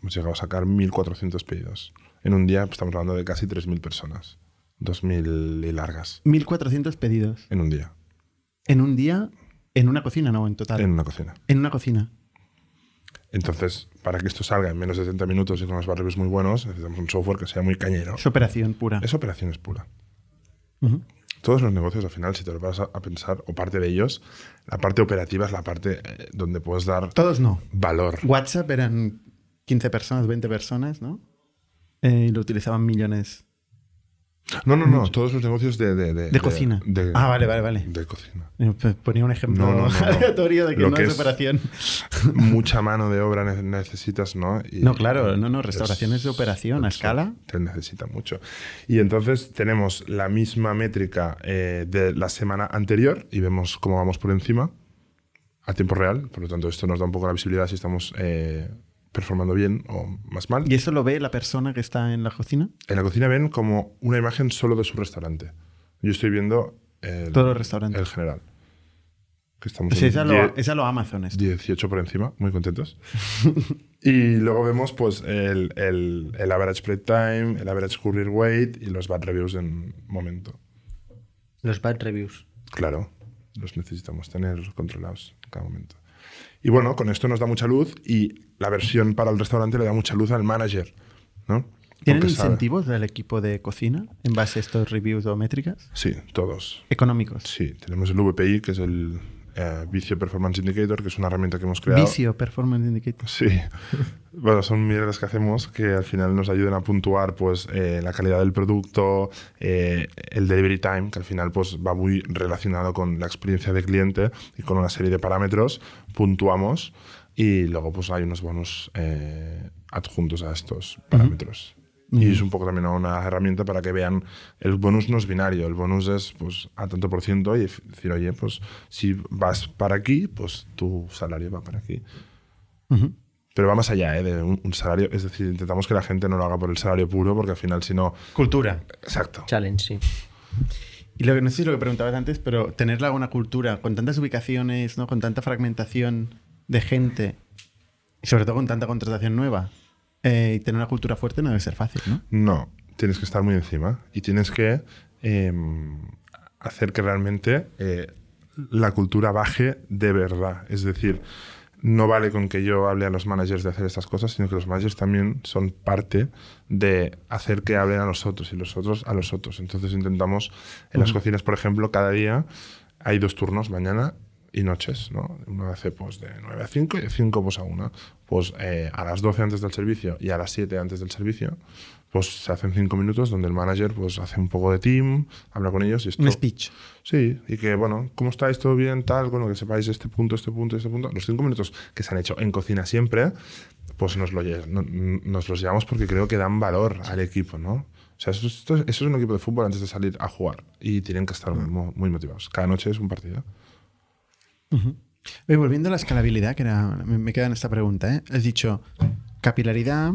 Speaker 3: hemos llegado a sacar 1.400 pedidos. En un día pues, estamos hablando de casi 3.000 personas. 2.000 y largas.
Speaker 1: 1400 pedidos.
Speaker 3: En un día.
Speaker 1: En un día, en una cocina, no, en total.
Speaker 3: En
Speaker 1: En,
Speaker 3: una cocina.
Speaker 1: una cocina.
Speaker 3: Entonces, para que esto salga en menos de 70 minutos y con los barrios muy buenos, necesitamos un software que sea muy cañero.
Speaker 1: Es operación pura.
Speaker 3: Es operaciones pura.
Speaker 1: Ujú.
Speaker 3: Todos los negocios, al final, si te lo vas a, a pensar, o parte de ellos, la parte operativa es la parte eh, donde puedes dar
Speaker 1: Todos no.
Speaker 3: valor.
Speaker 1: WhatsApp eran 15 personas, 20 personas, ¿no? Eh, y lo utilizaban millones
Speaker 3: No, no, no, todos los negocios de... De, de-
Speaker 1: de cocina.
Speaker 3: de-
Speaker 1: ah, vale, vale, vale.
Speaker 3: De cocina.
Speaker 1: Eh, pues Ponía un ejemplo
Speaker 3: No, no, no, no.
Speaker 1: aleatorio de que
Speaker 3: Lo
Speaker 1: no
Speaker 3: que
Speaker 1: es operación.
Speaker 3: Mucha mano de obra ne- necesitas, ¿no? Y-
Speaker 1: No, claro, no, no, restauración es de operación, a escala.
Speaker 3: Te necesita mucho. Y entonces tenemos la misma métrica eh, de la semana anterior y vemos cómo vamos por encima a tiempo real. Por lo tanto, esto nos da un poco la visibilidad si estamos eh, performando bien o más mal.
Speaker 1: ¿Y eso lo ve la persona que está en la cocina?
Speaker 3: En la cocina ven como una imagen solo de su restaurante. Yo estoy viendo el,
Speaker 1: Todos los restaurantes.
Speaker 3: el general. Que estamos
Speaker 1: Pues
Speaker 3: en
Speaker 1: es a lo,
Speaker 3: die-
Speaker 1: es a lo Amazon esto.
Speaker 3: 18 por encima, muy contentos. y luego vemos pues el, el, el average plate time, el average courier weight y los bad reviews en momento.
Speaker 4: Los bad reviews.
Speaker 3: Claro. los necesitamos tener controlados en cada momento. Y bueno, con esto nos da mucha luz y la versión para el restaurante le da mucha luz al manager, ¿no?
Speaker 1: ¿Tienen
Speaker 3: Porque sabe-
Speaker 1: incentivos del equipo de cocina en base a estos reviews o métricas?
Speaker 3: Sí, todos.
Speaker 1: Económicos.
Speaker 3: Sí, tenemos el VPI, que es el eh, Vicio Performance Indicator, que es una herramienta que hemos creado.
Speaker 1: Vicio, Performance Indicator.
Speaker 3: Sí. Bueno, son mierdas que hacemos que al final nos ayudan a puntuar pues, eh, la calidad del producto, eh, el delivery time, que al final pues, va muy relacionado con la experiencia de cliente y con una serie de parámetros, puntuamos y luego pues, hay unos bonos eh, adjuntos a estos parámetros. Y es un poco también una herramienta para que vean, el bonus no es binario, el bonus es pues, a tanto por ciento y decir, oye, pues si vas para aquí, pues tu salario va para aquí. Pero va más allá ¿eh? de un, un salario. Es decir, intentamos que la gente no lo haga por el salario puro, porque al final, si no.
Speaker 1: Cultura.
Speaker 3: Exacto.
Speaker 4: Challenge, sí.
Speaker 1: Y lo que no sé si lo que preguntabas antes, pero tener una cultura con tantas ubicaciones, ¿no? con tanta fragmentación de gente y sobre todo con tanta contratación nueva, eh, y tener una cultura fuerte no debe ser fácil, ¿no?
Speaker 3: No, tienes que estar muy encima y tienes que eh, hacer que realmente eh, la cultura baje de verdad. Es decir, no vale con que yo hable a los managers de hacer estas cosas, sino que los managers también son parte de hacer que hablen a los otros y los otros a los otros. Entonces intentamos, en las cocinas, por ejemplo, cada día hay dos turnos, mañana y noches, ¿no? Uno hace pues de 9 a 5 y de 5 pues a 1. Pues eh, a las 12 antes del servicio y a las 7 antes del servicio, pues se hacen 5 minutos donde el manager pues hace un poco de team, habla con ellos y esto...
Speaker 1: Un speech.
Speaker 3: Sí, y que, bueno, ¿cómo estáis? ¿Todo bien? Tal, bueno, que sepáis este punto, este punto, este punto. Los cinco minutos que se han hecho en cocina siempre, pues nos, lo, nos los llevamos porque creo que dan valor al equipo, ¿no? O sea, eso, esto- eso es un equipo de fútbol antes de salir a jugar y tienen que estar muy, muy motivados. Cada noche es un partido.
Speaker 1: Oye, volviendo a la escalabilidad, que era, me, me queda en esta pregunta, ¿eh? Has dicho capilaridad,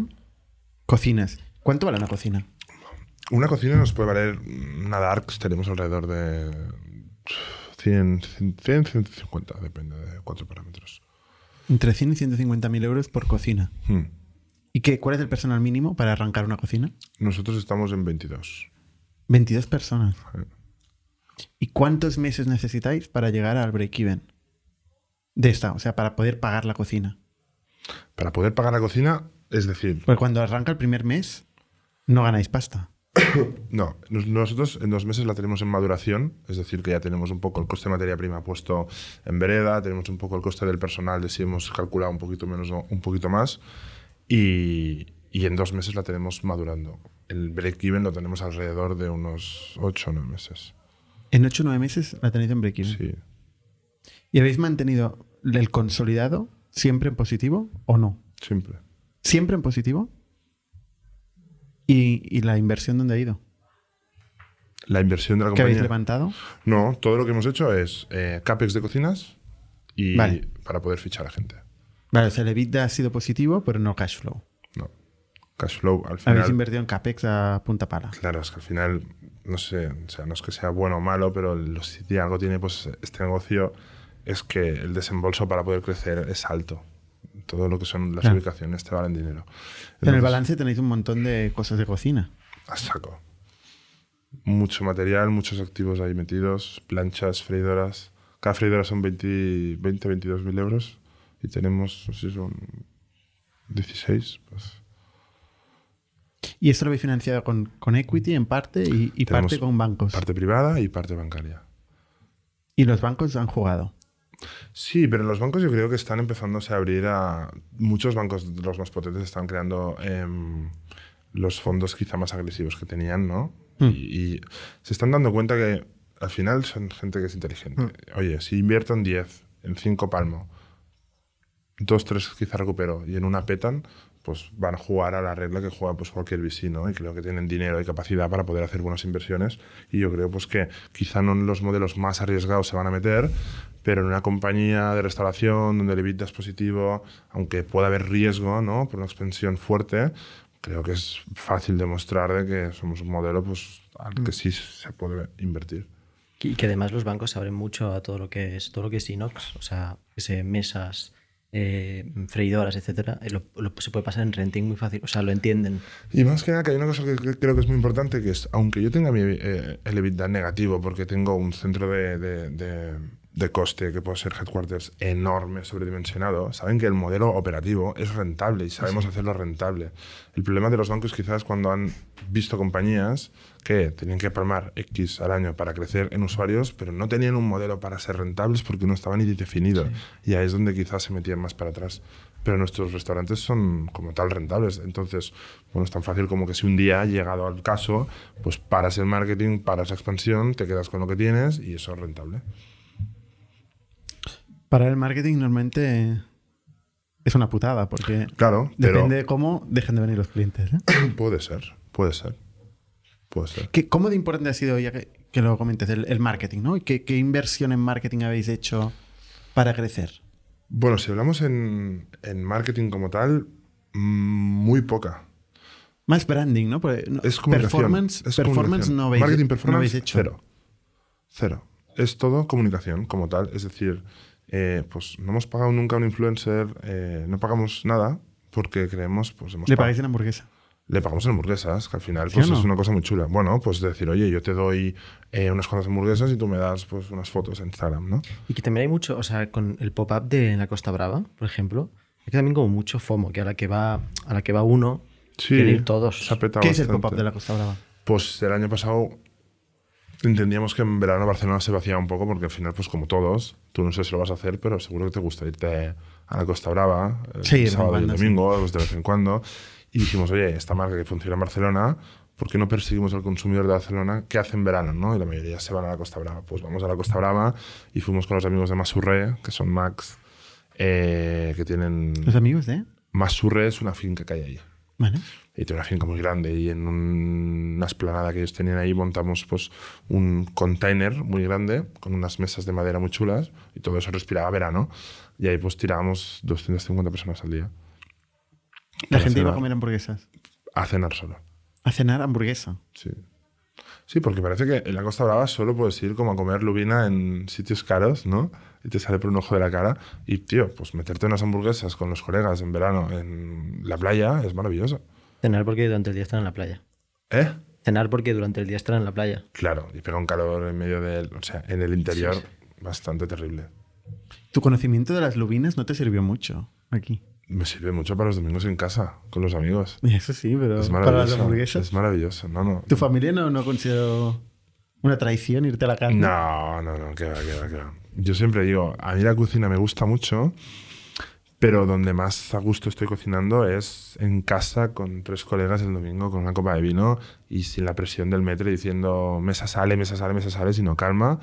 Speaker 1: cocinas. ¿Cuánto vale una cocina?
Speaker 3: Una cocina nos puede valer, una Darks tenemos alrededor de 100, 100 150, depende de cuatro parámetros.
Speaker 1: Entre 100 y 150 mil euros por cocina.
Speaker 3: Hmm.
Speaker 1: ¿Y qué, cuál es el personal mínimo para arrancar una cocina?
Speaker 3: Nosotros estamos en 22.
Speaker 1: 22 personas.
Speaker 3: Sí.
Speaker 1: ¿Y cuántos meses necesitáis para llegar al break-even? De esta, o sea, para poder pagar la cocina.
Speaker 3: Para poder pagar la cocina, es decir,
Speaker 1: Porque cuando arranca el primer mes, no ganáis pasta.
Speaker 3: No, nos- nosotros en dos meses la tenemos en maduración, es decir, que ya tenemos un poco el coste de materia prima puesto en vereda, tenemos un poco el coste del personal de si hemos calculado un poquito menos o un poquito más, y, y en dos meses la tenemos madurando. El break-even lo tenemos alrededor de unos 8 o 9 meses.
Speaker 1: En 8 o 9 meses la tenéis en break-even.
Speaker 3: Sí.
Speaker 1: ¿Y habéis mantenido el consolidado siempre en positivo o no?
Speaker 3: Siempre.
Speaker 1: ¿Siempre en positivo? ¿Y, y la inversión dónde ha ido?
Speaker 3: La inversión de la
Speaker 1: ¿Qué habéis
Speaker 3: compañía.
Speaker 1: levantado?
Speaker 3: No, todo lo que hemos hecho es eh, CAPEX de cocinas y
Speaker 1: Vale.
Speaker 3: para poder fichar a gente.
Speaker 1: Vale, o sea, el EBITDA ha sido positivo, pero no cash flow.
Speaker 3: No. Cash flow al
Speaker 1: Habéis
Speaker 3: final.
Speaker 1: invertido en CAPEX a punta pala.
Speaker 3: Claro, es que al final, no sé, o sea, no es que sea bueno o malo, pero lo- si algo tiene pues este negocio es que el desembolso para poder crecer es alto. Todo lo que son las
Speaker 1: Claro.
Speaker 3: ubicaciones te valen dinero.
Speaker 1: en el balance tenéis un montón de cosas de cocina.
Speaker 3: A saco. Mucho material, muchos activos ahí metidos, planchas, freidoras. Cada freidora son 20, 20 22 mil euros y tenemos, no sé si son 16. Pues.
Speaker 1: Y esto lo habéis financiado con, con equity en parte y, parte con bancos.
Speaker 3: Parte privada y parte bancaria.
Speaker 1: Y los bancos han jugado.
Speaker 3: Sí, pero los bancos yo creo que están empezándose a abrir a... Muchos bancos, los más potentes, están creando em, los fondos quizá más agresivos que tenían, ¿no?
Speaker 1: Mm.
Speaker 3: Y, y se están dando cuenta que al final son gente que es inteligente. Oye, si invierto en 10, en 5 palmo, dos, tres quizá recupero y en una petan, pues van a jugar a la regla que juega pues cualquier VC, ¿no? Y creo que tienen dinero y capacidad para poder hacer buenas inversiones y yo creo pues que quizá no en los modelos más arriesgados se van a meter, pero en una compañía de restauración donde el EBITDA es positivo, aunque pueda haber riesgo, ¿no? Por una expansión fuerte, creo que es fácil demostrar de que somos un modelo pues al que sí se puede invertir.
Speaker 4: Y que además los bancos se abren mucho a todo lo que es todo lo que es inox, o sea, ese mesas, eh, freidoras, etcétera. eh, lo- lo- se puede pasar en renting muy fácil, o sea, lo entienden.
Speaker 3: Y más que nada, que hay una cosa que cre- creo que es muy importante, que es, aunque yo tenga mi, eh, el EBITDA negativo, porque tengo un centro de, de- de- de coste que puede ser headquarters enorme, sobredimensionado, saben que el modelo operativo es rentable y sabemos hacerlo rentable. El problema de los bancos quizás cuando han visto compañías que tenían que palmar X al año para crecer en usuarios, pero no tenían un modelo para ser rentables porque no estaba ni definido. Y ahí es donde quizás se metían más para atrás. Pero nuestros restaurantes son como tal rentables. Entonces, bueno, es tan fácil como que si un día, llegado al caso, pues paras el marketing, paras la expansión, te quedas con lo que tienes y eso es rentable.
Speaker 1: Para el marketing normalmente es una putada porque
Speaker 3: Claro, pero
Speaker 1: depende de cómo dejen de venir los clientes. ¿eh?
Speaker 3: puede ser, puede ser. Puede ser.
Speaker 1: ¿Qué- ¿Cómo de importante ha sido, ya que, que lo comentes, el, el marketing? ¿no? ¿Y ¿Qué, ¿Qué inversión en marketing habéis hecho para crecer?
Speaker 3: Bueno, si hablamos en, en marketing como tal, muy poca.
Speaker 1: Más branding, ¿no? Porque no-
Speaker 3: Es
Speaker 1: performance,
Speaker 3: es
Speaker 1: performance no habéis,
Speaker 3: Marketing
Speaker 1: no
Speaker 3: performance,
Speaker 1: habéis hecho.
Speaker 3: cero. Cero. Es todo comunicación como tal. Es decir, eh, pues no hemos pagado nunca a un influencer, eh, no pagamos nada porque creemos, pues hemos
Speaker 1: Le pagáis en hamburguesa.
Speaker 3: Le pagamos en hamburguesas, que al final
Speaker 1: ¿Sí
Speaker 3: pues,
Speaker 1: o no?
Speaker 3: es una cosa muy chula. Bueno, pues decir, oye, yo te doy eh, unas cuantas hamburguesas y tú me das pues unas fotos en Instagram, ¿no?
Speaker 4: Y que también hay mucho, o sea, con el pop-up de la Costa Brava, por ejemplo, hay que también como mucho FOMO, que a la que va, a la que va uno, quieren ir todos.
Speaker 3: se ha
Speaker 1: ¿Qué es el
Speaker 3: bastante.
Speaker 1: pop-up de la Costa Brava?
Speaker 3: Pues el año pasado entendíamos que en verano Barcelona se vaciaba un poco porque al final, pues como todos, tú no sé si lo vas a hacer, pero seguro que te gusta irte a la Costa Brava el
Speaker 1: Sí,
Speaker 3: sábado y el
Speaker 1: cuando, sí.
Speaker 3: domingo, pues de vez en cuando. Y dijimos, oye, esta marca que funciona en Barcelona, ¿por qué no perseguimos al consumidor de Barcelona? ¿Qué hace en verano? ¿no? Y la mayoría se van a la Costa Brava. Pues vamos a la Costa Brava y fuimos con los amigos de Masurre, que son Max, eh, que tienen...
Speaker 1: ¿Los amigos de?
Speaker 3: Masurre es una finca que hay ahí
Speaker 1: Vale.
Speaker 3: y tiene una finca muy grande y en un- una esplanada que ellos tenían ahí montamos pues un container muy grande con unas mesas de madera muy chulas y todo eso respiraba verano y ahí pues tirábamos 250 personas al día
Speaker 1: La gente iba a comer hamburguesas.
Speaker 3: a cenar solo.
Speaker 1: A cenar hamburguesa.
Speaker 3: Sí. Sí, porque parece que en la Costa Brava solo puedes ir como a comer lubina en sitios caros, ¿no? Y te sale por un ojo de la cara. Y, tío, pues meterte unas hamburguesas con los colegas en verano en la playa es maravilloso.
Speaker 4: Cenar porque durante el día están en la playa.
Speaker 3: ¿Eh?
Speaker 4: Cenar porque durante el día están en la playa.
Speaker 3: Claro, y pega un calor en medio del. O sea, en el interior bastante terrible.
Speaker 1: Tu conocimiento de las lubinas no te sirvió mucho aquí.
Speaker 3: Me sirve mucho para los domingos en casa, con los amigos.
Speaker 1: Eso sí, pero
Speaker 3: Es
Speaker 1: para las hamburguesas.
Speaker 3: Es maravilloso. No, no.
Speaker 1: ¿Tu familia no, no consideró una traición irte a la carne?
Speaker 3: No, no, no, que va, que va, que va. Yo siempre digo, a mí la cocina me gusta mucho, pero donde más a gusto estoy cocinando es en casa con tres colegas el domingo con una copa de vino y sin la presión del metro diciendo mesa sale, mesa sale, mesa sale, sino calma,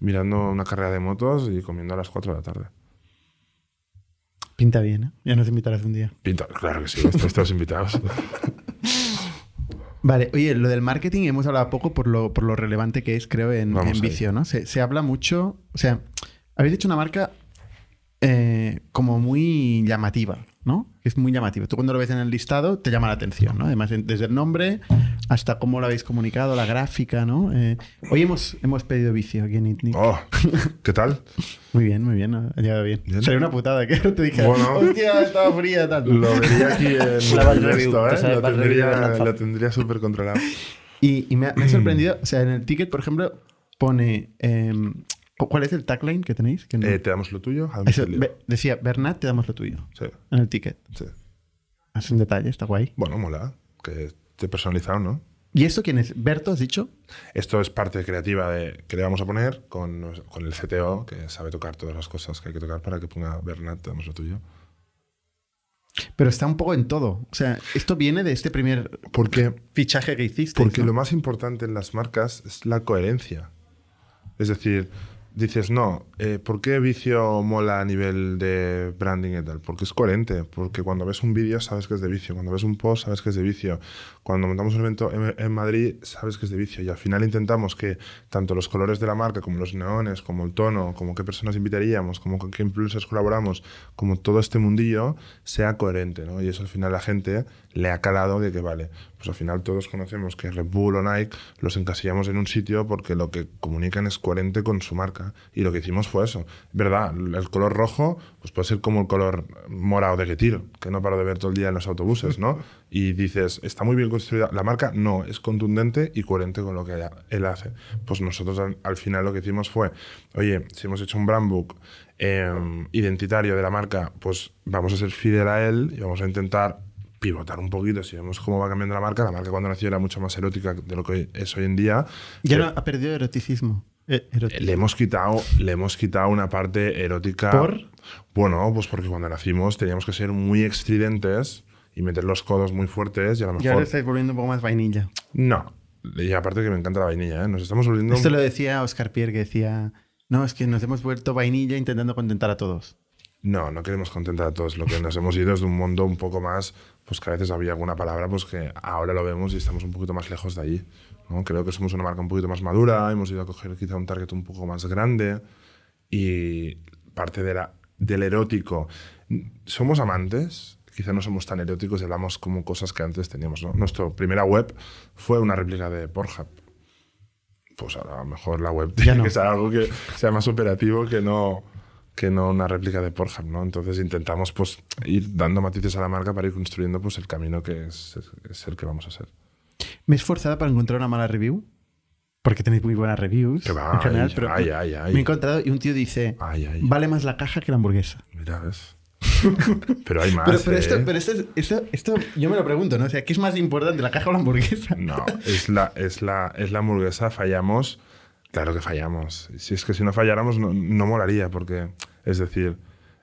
Speaker 3: mirando una carrera de motos y comiendo a las 4 de la tarde.
Speaker 1: Pinta bien, ¿eh? Ya nos invitarás un día.
Speaker 3: Pinta, claro que sí, todos invitados.
Speaker 1: Vale, oye, lo del marketing hemos hablado poco por lo, por lo relevante que es, creo, en, vicio, ¿no? Se, se habla mucho, o sea, habéis hecho una marca eh, como muy llamativa, ¿no? Es muy llamativa. Tú cuando lo ves en el listado te llama la atención, ¿no? Además, desde el nombre hasta cómo lo habéis comunicado, la gráfica, ¿no? Eh, hoy hemos, hemos pedido vicio aquí en Itnic.
Speaker 3: Oh, ¿qué tal?
Speaker 1: Muy bien, muy bien, ha llegado bien.
Speaker 3: Bien.
Speaker 1: Sería una putada que te
Speaker 3: Bueno.
Speaker 1: hostia, estaba fría, tal.
Speaker 3: Lo vería aquí en
Speaker 4: La Bad
Speaker 3: en
Speaker 4: Review,
Speaker 3: esto,
Speaker 4: te
Speaker 3: ¿eh? Lo tendría, lo súper controlado.
Speaker 1: Y, y me, ha, me ha sorprendido, o sea, en el ticket, por ejemplo, pone... em, ¿Cuál es el tagline que tenéis? No-
Speaker 3: Eh, ¿Te damos lo tuyo?
Speaker 1: Eso, be- decía, Bernat, te damos lo tuyo.
Speaker 3: Sí,
Speaker 1: En el ticket.
Speaker 3: sí.
Speaker 1: Es un detalle, está guay.
Speaker 3: Bueno, mola. Que esté personalizado, ¿no?
Speaker 1: ¿Y esto quién es? ¿Berto, has dicho?
Speaker 3: Esto es parte creativa de, que le vamos a poner con, con el CTO, que sabe tocar todas las cosas que hay que tocar para que ponga Bernat, te damos lo tuyo.
Speaker 1: Pero está un poco en todo. O sea, esto viene de este primer
Speaker 3: Porque,
Speaker 1: fichaje que hiciste.
Speaker 3: porque lo más importante en las marcas es la coherencia. Es decir, dices, no, eh, ¿por qué Vicio mola a nivel de branding y tal? Porque es coherente, porque cuando ves un vídeo sabes que es de Vicio, cuando ves un post sabes que es de Vicio, cuando montamos un evento en, en Madrid sabes que es de Vicio y al final intentamos que tanto los colores de la marca como los neones, como el tono, como qué personas invitaríamos, como con qué influencers colaboramos, como todo este mundillo sea coherente, ¿no? Y eso al final la gente le ha calado de que vale, pues al final todos conocemos que Red Bull o Nike los encasillamos en un sitio porque lo que comunican es coherente con su marca. Y lo que hicimos fue eso. ¿Verdad? El color rojo pues puede ser como el color morado de Getir, que no paro de ver todo el día en los autobuses, ¿no? Y dices, ¿está muy bien construida la marca? No, es contundente y coherente con lo que él hace. Pues nosotros al, final lo que hicimos fue, oye, si hemos hecho un brand book em, identitario de la marca, pues vamos a ser fidel a él y vamos a intentar pivotar un poquito. Si vemos cómo va cambiando la marca, la marca cuando nació era mucho más erótica de lo que es hoy en día.
Speaker 1: Ya no ha perdido eroticismo.
Speaker 3: Eh, le hemos quitado, le hemos quitado una parte erótica.
Speaker 1: ¿Por?
Speaker 3: Bueno, pues porque cuando nacimos teníamos que ser muy estridentes y meter los codos muy fuertes y a lo mejor.
Speaker 1: Estáis volviendo un poco más vainilla.
Speaker 3: No. Y aparte que me encanta la vainilla, ¿eh? Nos estamos volviendo.
Speaker 1: Esto lo decía Oscar Pierre, que decía. No, es que nos hemos vuelto vainilla intentando contentar a todos.
Speaker 3: No, no queremos contentar a todos. Lo que nos hemos ido es de un mundo un poco más, pues que a veces había alguna palabra, pues que ahora lo vemos y estamos un poquito más lejos de allí. ¿no? Creo que somos una marca un poquito más madura, hemos ido a coger quizá un target un poco más grande y parte de la, del erótico. Somos amantes, quizá no somos tan eróticos y hablamos como cosas que antes teníamos. ¿no? Nuestra primera web fue una réplica de Pornhub. Pues a lo mejor la web tiene que ser algo que sea más operativo que no que no una réplica de Pornhub, ¿no? Entonces intentamos pues ir dando matices a la marca para ir construyendo pues el camino que es, el que vamos a ser.
Speaker 1: Me he esforzado para encontrar una mala review, porque tenéis muy buenas reviews en general, pero me he encontrado y un tío dice, vale más la caja que la hamburguesa.
Speaker 3: Mira, ves. pero hay más.
Speaker 1: Pero, esto, ¿eh? pero esto, esto, esto, yo me lo pregunto, ¿no? O sea, ¿qué es más importante, la caja o la hamburguesa?
Speaker 3: No, es la, es la, es la hamburguesa, fallamos. Claro que fallamos. Si es que si no falláramos no, no molaría, porque es decir,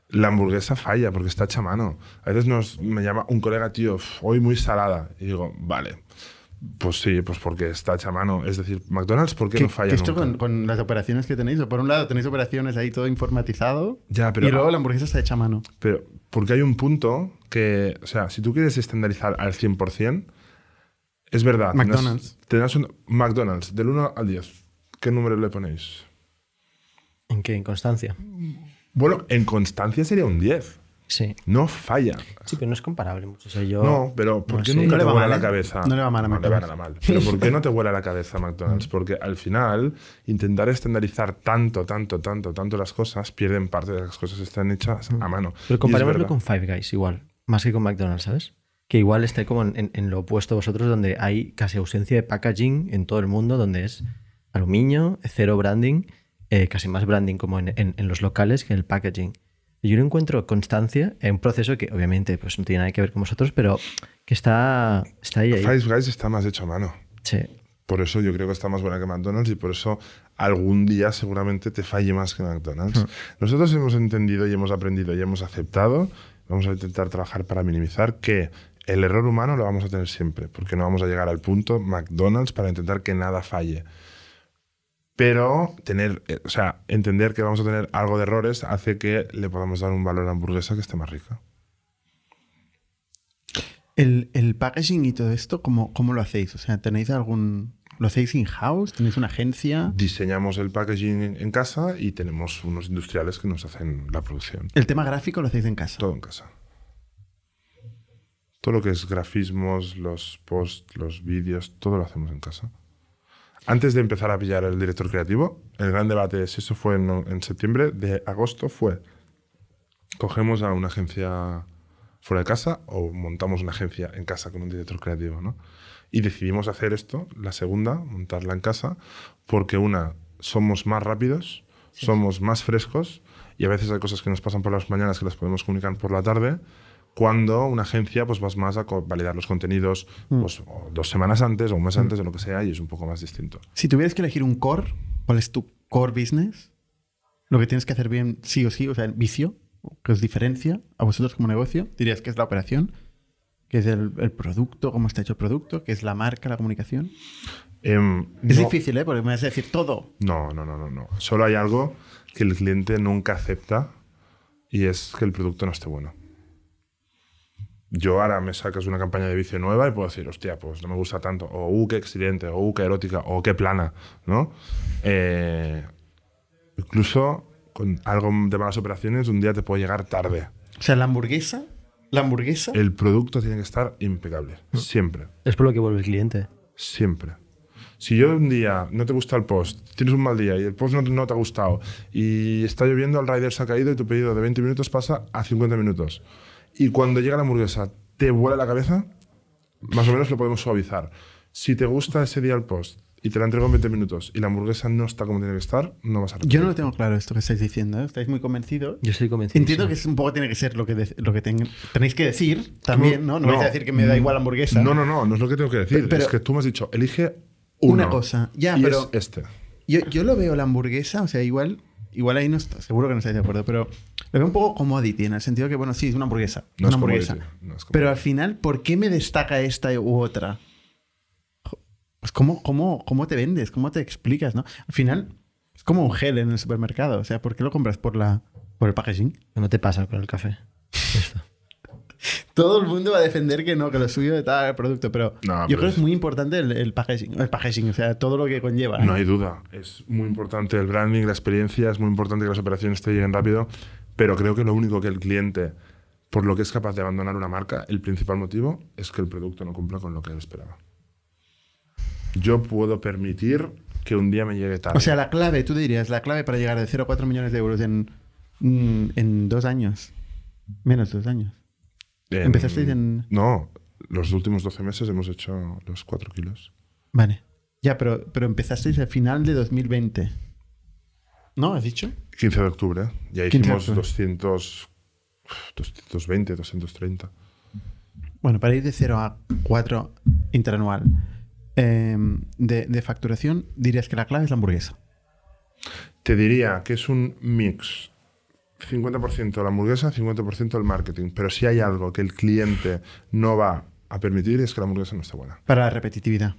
Speaker 3: la hamburguesa falla porque está hecha a mano. A veces nos, me llama un colega, tío, hoy muy salada. Y digo, vale. Pues sí, pues porque está hecha a mano. Es decir, McDonald's, ¿por qué, no falla?
Speaker 1: esto con, las operaciones que tenéis? Por un lado, tenéis operaciones ahí todo informatizado.
Speaker 3: Ya, pero,
Speaker 1: y luego la hamburguesa está hecha a mano.
Speaker 3: Pero, porque hay un punto que, o sea, si tú quieres estandarizar al 100%, es verdad.
Speaker 1: McDonald's.
Speaker 3: Tendrás un McDonald's del 1 al 10. ¿Qué número le ponéis?
Speaker 4: ¿En qué? ¿En constancia?
Speaker 3: Bueno, en constancia sería un 10.
Speaker 4: Sí.
Speaker 3: No falla.
Speaker 4: Sí, pero no es comparable mucho. yo...
Speaker 3: No, pero ¿por qué nunca no te vuela la ¿eh? cabeza?
Speaker 1: No le va mal a McDonald's.
Speaker 3: No le va mal. Pero ¿por qué no te vuela la cabeza McDonald's? Porque al final, intentar estandarizar tanto, tanto, tanto, tanto las cosas, pierden parte de las cosas que están hechas a mano.
Speaker 4: Pero comparémoslo con Five Guys igual, más que con McDonald's, ¿sabes? Que igual está como en, en, lo opuesto a vosotros, donde hay casi ausencia de packaging en todo el mundo, donde es aluminio, cero branding eh, casi más branding como en, en, los locales que en el packaging. Yo no encuentro constancia en un proceso que obviamente pues, no tiene nada que ver con vosotros, pero que está, está ahí, ahí.
Speaker 3: Five Guys está más hecho a mano.
Speaker 4: Sí.
Speaker 3: Por eso yo creo que está más buena que McDonald's y por eso algún día seguramente te falle más que McDonald's. Hmm. Nosotros hemos entendido y hemos aprendido y hemos aceptado, vamos a intentar trabajar para minimizar que el error humano lo vamos a tener siempre, porque no vamos a llegar al punto McDonald's para intentar que nada falle. Pero tener, eh, o sea, entender que vamos a tener algo de errores hace que le podamos dar un valor a la hamburguesa que esté más rica.
Speaker 1: El, el packaging y todo esto, ¿cómo, ¿cómo, lo hacéis? O sea, ¿tenéis algún. ¿Lo hacéis in-house? ¿Tenéis una agencia?
Speaker 3: Diseñamos el packaging en casa y tenemos unos industriales que nos hacen la producción.
Speaker 1: ¿El tema gráfico lo hacéis en casa?
Speaker 3: Todo en casa. Todo lo que es grafismos, los posts, los vídeos, todo lo hacemos en casa. Antes de empezar a pillar el director creativo, el gran debate, si eso fue en, septiembre, de agosto fue, cogemos a una agencia fuera de casa o montamos una agencia en casa con un director creativo, ¿no? Y decidimos hacer esto, la segunda, montarla en casa, porque una, somos más rápidos, somos más frescos y a veces hay cosas que nos pasan por las mañanas que las podemos comunicar por la tarde cuando una agencia pues vas más a validar los contenidos mm. pues, dos semanas antes o un mes mm. antes o lo que sea y es un poco más distinto.
Speaker 1: Si tuvieras que elegir un core, ¿cuál es tu core business? Lo que tienes que hacer bien sí o sí, o sea, el vicio que os diferencia a vosotros como negocio, dirías que es la operación, que es el, producto, cómo está hecho el producto, que es la marca, la comunicación.
Speaker 3: Em,
Speaker 1: es difícil, ¿eh? Porque me vas a decir todo.
Speaker 3: No, no, no, no, no. Solo hay algo que el cliente nunca acepta y es que el producto no esté bueno yo ahora me sacas una campaña de vicio nueva y puedo decir, hostia, pues no me gusta tanto, o uh, qué excelente, o uh, qué erótica, o qué plana, ¿no? Eh, incluso con algo de malas operaciones, un día te puede llegar tarde.
Speaker 1: O sea, la hamburguesa, la hamburguesa.
Speaker 3: El producto tiene que estar impecable, siempre.
Speaker 4: Es por lo que vuelve el cliente.
Speaker 3: Siempre. Si yo un día no te gusta el post, tienes un mal día y el post no, no te ha gustado y está lloviendo, el rider se ha caído y tu pedido de 20 minutos pasa a 50 minutos. Y cuando llega la hamburguesa te vuela la cabeza, más o menos lo podemos suavizar. Si te gusta ese día el post y te la entrego en 20 minutos y la hamburguesa no está como tiene que estar, no vas a
Speaker 1: Yo no lo tengo claro esto que estáis diciendo. ¿eh? Estáis muy convencidos.
Speaker 4: Yo estoy convencido.
Speaker 1: Entiendo que es un poco tiene que ser lo que, de- lo que ten- tenéis que decir también, ¿no? No,
Speaker 3: No.
Speaker 1: vais a decir que me da igual la hamburguesa.
Speaker 3: No, no, no, no es lo que tengo que decir.
Speaker 1: Pero-
Speaker 3: es que tú me has dicho, elige
Speaker 1: Una cosa. Ya,
Speaker 3: y
Speaker 1: pero-
Speaker 3: es este.
Speaker 1: Yo, yo lo veo la hamburguesa, o sea, igual, igual ahí no está, seguro que no estáis de acuerdo, pero lo veo un poco commodity, en el sentido que, bueno, sí, es una hamburguesa.
Speaker 3: No
Speaker 1: una
Speaker 3: es
Speaker 1: hamburguesa.
Speaker 3: no es
Speaker 1: pero al final, ¿por qué me destaca esta u otra? Pues ¿cómo, cómo, ¿cómo te vendes? ¿Cómo te explicas? ¿no? Al final, es como un gel en el supermercado. O sea, ¿por qué lo compras por, la, por el packaging?
Speaker 4: No te pasa con el café. Esto.
Speaker 1: Todo el mundo va a defender que no, que lo suyo de tal producto, pero
Speaker 3: No,
Speaker 1: yo
Speaker 3: pero
Speaker 1: creo que
Speaker 3: es-
Speaker 1: muy importante el, el packaging. El packaging, o sea, todo lo que conlleva.
Speaker 3: No hay duda. Es muy importante el branding, la experiencia, es muy importante que las operaciones te lleguen rápido, pero creo que lo único que el cliente, por lo que es capaz de abandonar una marca, el principal motivo es que el producto no cumpla con lo que él esperaba. Yo puedo permitir que un día me llegue tarde.
Speaker 1: O sea, la clave, tú dirías, la clave para llegar de 0 a 4 millones de euros en, mm, en dos años. Menos dos años.
Speaker 3: En-
Speaker 1: empezasteis en-
Speaker 3: No, los últimos 12 meses hemos hecho los 4 kilos.
Speaker 1: Vale. Ya, pero, pero empezasteis al final de 2020. ¿No? ¿Has dicho?
Speaker 3: 15 de octubre, ya
Speaker 1: 15 de
Speaker 3: hicimos
Speaker 1: octubre.
Speaker 3: 200, 220, 230.
Speaker 1: Bueno, para ir de 0 a 4 interanual eh, de, de facturación, dirías que la clave es la hamburguesa.
Speaker 3: Te diría que es un mix. 50% la hamburguesa, 50% el marketing. Pero si hay algo que el cliente no va a permitir es que la hamburguesa no esté buena.
Speaker 1: Para la repetitividad.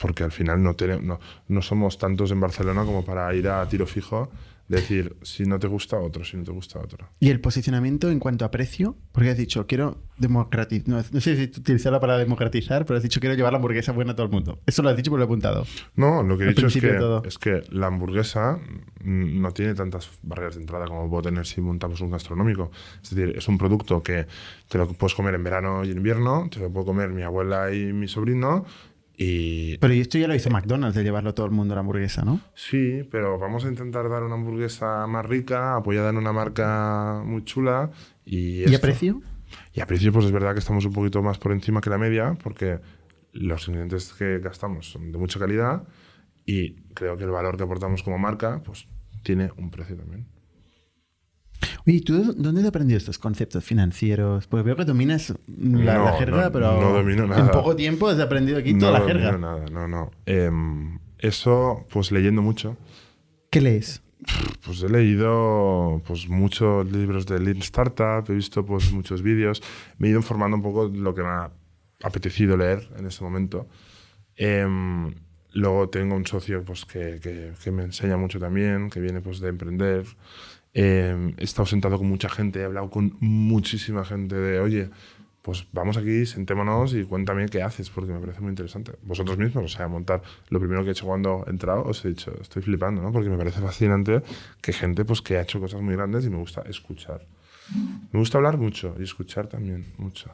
Speaker 3: Porque al final no, tenemos, no, no somos tantos en Barcelona como para ir a tiro fijo, decir si no te gusta otro, si no te gusta otro.
Speaker 1: Y el posicionamiento en cuanto a precio, porque has dicho, quiero democratizar. No, no sé si utilizar la palabra democratizar, pero has dicho, quiero llevar la hamburguesa buena a todo el mundo. Eso lo has dicho, pero lo he apuntado.
Speaker 3: No, lo que he
Speaker 1: Al
Speaker 3: dicho es que, es que la hamburguesa mm, no tiene tantas barreras de entrada como puedo tener si montamos un gastronómico. Es decir, es un producto que te lo puedes comer en verano y en invierno, te lo puedo comer mi abuela y mi sobrino. Y
Speaker 1: Pero y esto ya lo hizo McDonald's, de llevarlo todo el mundo a la hamburguesa, ¿no?
Speaker 3: sí, pero vamos a intentar dar una hamburguesa más rica, apoyada en una marca muy chula. ¿Y,
Speaker 1: ¿Y a precio?
Speaker 3: Y a precio, pues es verdad que estamos un poquito más por encima que la media, porque los ingredientes que gastamos son de mucha calidad y creo que el valor que aportamos como marca, pues tiene un precio también.
Speaker 1: Oye, ¿y tú dónde has aprendido estos conceptos financieros? Pues veo que dominas la,
Speaker 3: No,
Speaker 1: la jerga,
Speaker 3: no,
Speaker 1: pero
Speaker 3: no domino
Speaker 1: en
Speaker 3: nada.
Speaker 1: poco tiempo has aprendido aquí toda
Speaker 3: no
Speaker 1: la jerga.
Speaker 3: domino nada, no, no. Em, eso, pues leyendo mucho.
Speaker 1: ¿Qué lees?
Speaker 3: Pues he leído pues, muchos libros de Lean Startup, he visto pues, muchos vídeos, me he ido informando un poco de lo que me ha apetecido leer en ese momento. Em, luego tengo un socio pues, que, que- que me enseña mucho también, que viene pues, de emprender. Em, he estado sentado con mucha gente, he hablado con muchísima gente de, oye, pues vamos aquí, sentémonos y cuéntame qué haces, porque me parece muy interesante. Vosotros mismos, o sea, montar, lo primero que he hecho cuando he entrado, os he dicho, estoy flipando, ¿no? Porque me parece fascinante que gente pues que ha hecho cosas muy grandes y me gusta escuchar. Me gusta hablar mucho y escuchar también mucho.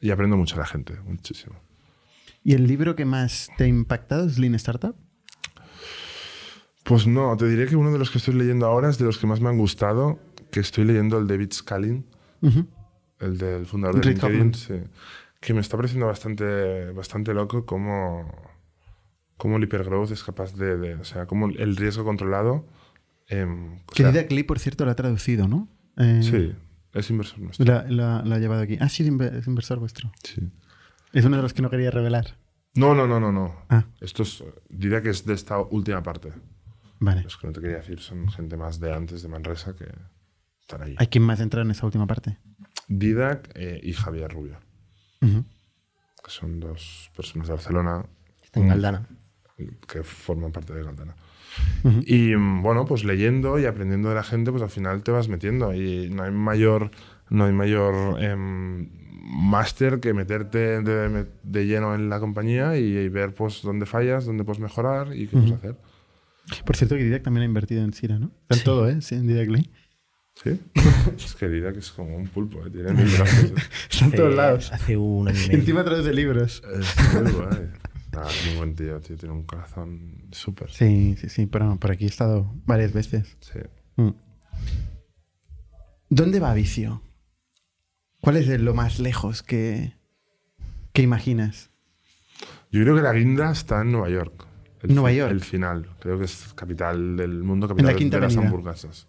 Speaker 3: Y aprendo mucho de la gente, muchísimo.
Speaker 1: ¿Y el libro que más te ha impactado es Lean Startup?
Speaker 3: Pues no, te diré que uno de los que estoy leyendo ahora es de los que más me han gustado, que estoy leyendo el David Scaling,
Speaker 1: Ujú.
Speaker 3: el del fundador de LinkedIn, sí, que me está pareciendo bastante, bastante loco cómo, cómo el hipergrowth es capaz de, de- o sea, cómo el riesgo controlado... em, o
Speaker 1: Que
Speaker 3: sea,
Speaker 1: Didac Lee, por cierto, lo ha traducido, ¿no? Eh,
Speaker 3: sí, es inversor nuestro.
Speaker 1: La, la- la ha llevado aquí. Ah, sí, es inversor vuestro.
Speaker 3: Sí.
Speaker 1: Es uno de los que no quería revelar.
Speaker 3: No, no, no, no, no.
Speaker 1: Ah.
Speaker 3: Esto es, diría que es de esta última parte.
Speaker 1: Vale.
Speaker 3: Los que no te quería decir son gente más de antes de Manresa que están ahí.
Speaker 1: ¿Hay quien más entra en esa última parte?
Speaker 3: Didac eh, y Javier Rubio, que son dos personas de Barcelona
Speaker 4: Está en Galdana.
Speaker 3: que forman parte de Galdana. Y bueno, pues leyendo y aprendiendo de la gente, pues al final te vas metiendo y no hay mayor, no hay mayor em, máster que meterte de, de lleno en la compañía y, y ver pues dónde fallas, dónde puedes mejorar y qué puedes hacer.
Speaker 1: Por cierto, que Didac también ha invertido en Sira, ¿no? Está en todo, ¿eh? Sí, en Didac Lee.
Speaker 3: ¿Sí? es que que es como un pulpo, ¿eh? tiene mil brazos.
Speaker 1: Está en todos lados.
Speaker 4: Hace un año y medio.
Speaker 1: Encima traduce libros.
Speaker 3: Es muy guay. Ah, es muy buen tío, tío. Tiene un corazón súper.
Speaker 1: Sí, sí, sí, pero por aquí he estado varias veces.
Speaker 3: Sí.
Speaker 1: Mm. ¿Dónde va Vicio? ¿Cuál es lo más lejos que, que imaginas?
Speaker 3: Yo creo que la guinda está en Nueva York. El,
Speaker 1: Nueva
Speaker 3: fi-
Speaker 1: York.
Speaker 3: El final. Creo que es capital del mundo, capital
Speaker 1: quinta
Speaker 3: de las hamburguesas.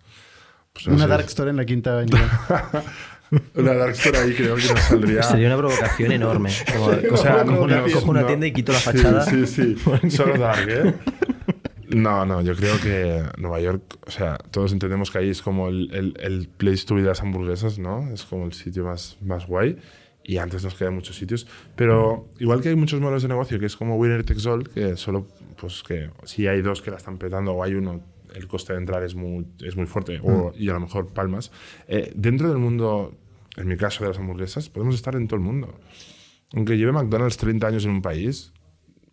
Speaker 3: Pues no
Speaker 1: Una
Speaker 3: sé,
Speaker 1: dark store en la quinta avenida.
Speaker 3: Una dark store ahí creo que nos saldría.
Speaker 4: Sería una provocación enorme. Como,
Speaker 3: O sea,
Speaker 4: cojo una,
Speaker 3: no,
Speaker 4: cojo una
Speaker 3: no.
Speaker 4: tienda y quito la
Speaker 3: Sí,
Speaker 4: fachada.
Speaker 3: Sí, sí, Solo dark, ¿eh? No, no, yo creo que Nueva York, o sea, todos entendemos que ahí es como el, el, el place to be de las hamburguesas, ¿no? Es como el sitio más, más guay. Y antes nos quedan muchos sitios. Pero igual que hay muchos modelos de negocio, que es como Winner Takes All, que solo, pues que si hay dos que la están petando o hay uno, el coste de entrar es muy, es muy fuerte, o, y a lo mejor palmas. Eh, dentro del mundo, en mi caso de las hamburguesas, podemos estar en todo el mundo. Aunque lleve McDonald's 30 años en un país,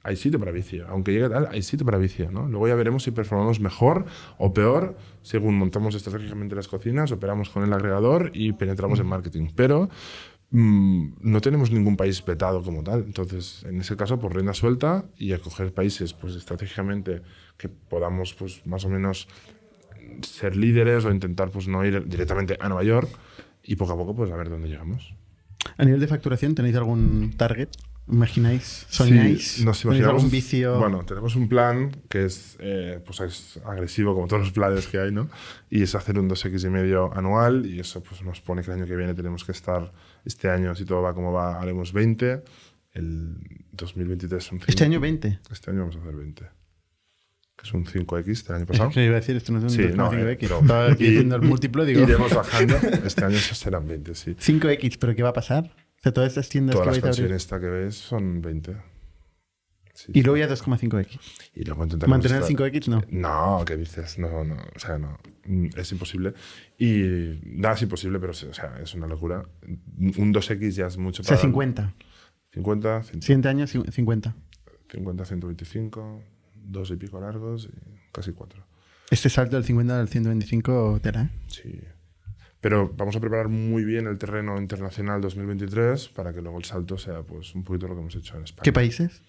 Speaker 3: hay sitio para vicio. Aunque llegue tal, hay sitio para vicio. ¿no? Luego ya veremos si performamos mejor o peor según montamos estratégicamente las cocinas, operamos con el agregador y penetramos en marketing. Pero mm, no tenemos ningún país vetado como tal. Entonces, en ese caso, por rienda suelta y acoger países pues, estratégicamente que podamos pues, más o menos ser líderes o intentar pues, no ir directamente a Nueva York y poco a poco pues, a ver dónde llegamos.
Speaker 1: ¿A nivel de facturación tenéis algún target? ¿Imagináis? ¿Soñáis?
Speaker 3: Sí, nos
Speaker 1: ¿Tenéis
Speaker 3: imaginamos.
Speaker 1: algún vicio?
Speaker 3: Bueno, tenemos un plan que es, eh, pues es agresivo, como todos los planes que hay, ¿no? Y es hacer un 2x y medio anual, y eso pues, nos pone que el año que viene tenemos que estar, este año, si todo va como va, haremos 20. El 2023 son 5.
Speaker 1: este año 20.
Speaker 3: Este año vamos a hacer 20. Que es un 5x del año pasado.
Speaker 1: ¿Qué iba a decir? Esto no es un
Speaker 3: Sí, no,
Speaker 1: 2,5x.
Speaker 3: eh, pero-
Speaker 1: Estaba aquí haciendo el múltiplo, digo.
Speaker 3: Iremos bajando. Este año serán 20, sí.
Speaker 1: 5x, ¿pero qué va a pasar? O sea, todas estas tiendas
Speaker 3: Toda la
Speaker 1: que vais a abrir.
Speaker 3: esta que ves son 20. Sí,
Speaker 1: Y luego ya 2,5x.
Speaker 3: Y luego intentaremos
Speaker 1: Mantener
Speaker 3: estar-
Speaker 1: 5x no.
Speaker 3: No, ¿qué dices? No, no, o sea, no, Mm, es imposible. Y nada, es imposible, pero o sea, es una locura. Un 2X ya es mucho
Speaker 1: O sea,
Speaker 3: para-
Speaker 1: 50.
Speaker 3: 50, 100,
Speaker 1: Siguiente año, ci- 50.
Speaker 3: 50, 125, dos y pico largos y casi cuatro.
Speaker 1: Este salto del 50 al 125 tela, ¿eh?
Speaker 3: Sí. Pero vamos a preparar muy bien el terreno internacional 2023 para que luego el salto sea pues un poquito lo que hemos hecho en España.
Speaker 1: ¿Qué países?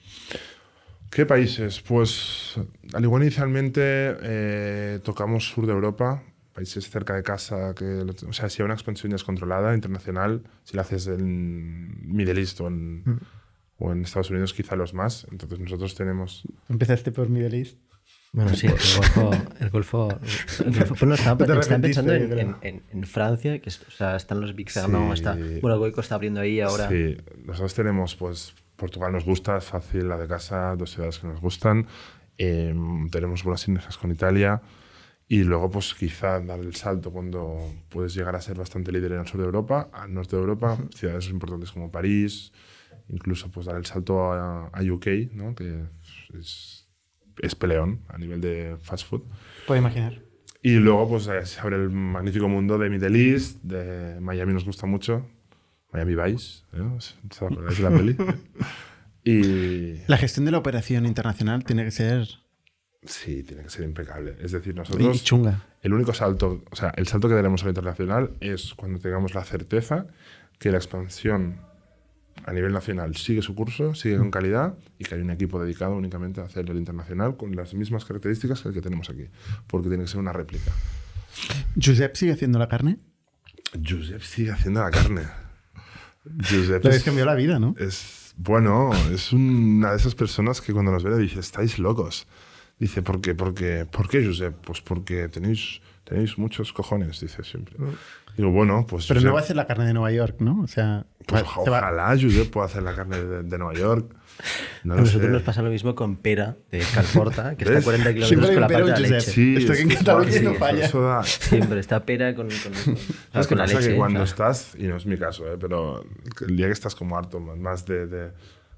Speaker 3: ¿Qué países? Pues al igual inicialmente eh, tocamos sur de Europa, países cerca de casa, que, o sea, si hay una expansión ya es controlada, internacional, si la haces en Middle East o en, o en Estados Unidos, quizá los más. Entonces nosotros tenemos...
Speaker 1: Empezaste por Middle East.
Speaker 4: Bueno, sí, el Golfo. El Golfo, el Golfo- bueno, estaba, estaba pensando en,
Speaker 1: creo.
Speaker 4: en- en- en Francia, que es- o sea, están los Big Pharma,
Speaker 3: Sí.
Speaker 4: está, bueno, Goico está abriendo ahí ahora.
Speaker 3: Sí, nosotros tenemos, pues, Portugal nos gusta, es fácil, la de casa, dos ciudades que nos gustan. Eh, tenemos buenas sinergias con Italia. Y luego, pues, quizá dar el salto cuando puedes llegar a ser bastante líder en el sur de Europa, al norte de Europa, ciudades importantes como París, incluso, pues, dar el salto a, a UK, ¿no? Que es, es peleón a nivel de fast food.
Speaker 1: Puedo imaginar.
Speaker 3: Y luego, pues, eh, se abre el magnífico mundo de Middle East, de Miami nos gusta mucho. Miami Vice, ¿eh? ¿os acordáis de la peli? y
Speaker 1: La gestión de la operación internacional tiene que ser
Speaker 3: sí, tiene que ser impecable. Es decir,
Speaker 1: y
Speaker 3: nosotros,
Speaker 1: chunga.
Speaker 3: el único salto, o sea, el salto que daremos a lo internacional es cuando tengamos la certeza que la expansión a nivel nacional sigue su curso, sigue con calidad y que hay un equipo dedicado únicamente a hacer el internacional con las mismas características que el que tenemos aquí, porque tiene que ser una réplica.
Speaker 1: ¿Josep sigue haciendo la carne?
Speaker 3: Josep sigue haciendo la carne. Josep
Speaker 1: Le habéis
Speaker 3: es-
Speaker 1: cambiado la vida, ¿no?
Speaker 3: Es bueno, es una de esas personas que cuando nos ve dice, estáis locos. Dice, ¿por qué? Porque, ¿Por qué, Josep? Pues porque tenéis, tenéis muchos cojones, dice siempre. Digo, bueno, pues
Speaker 1: Pero no va a ser la carne de Nueva York, ¿no? O sea,
Speaker 3: pues
Speaker 1: va- se va-
Speaker 3: ojalá Josep pueda hacer la carne de, de Nueva York. No
Speaker 4: A
Speaker 3: lo
Speaker 4: nosotros
Speaker 3: sé.
Speaker 4: nos pasa lo mismo con Pera de Calporta, que está a
Speaker 3: ¿Ves?
Speaker 4: 40
Speaker 1: Siempre
Speaker 4: kilómetros con la parte de la leche.
Speaker 3: Sí,
Speaker 1: Esto que en Cataluña
Speaker 3: sí,
Speaker 1: no
Speaker 3: eso-
Speaker 1: falla.
Speaker 3: eso da-
Speaker 4: Siempre está Pera con, con, con-
Speaker 3: ¿Sabes
Speaker 4: con la
Speaker 3: pasa?
Speaker 4: leche.
Speaker 3: que cuando
Speaker 4: o sea,
Speaker 3: estás, y no es mi caso, ¿eh? pero el día que estás como harto más de, de,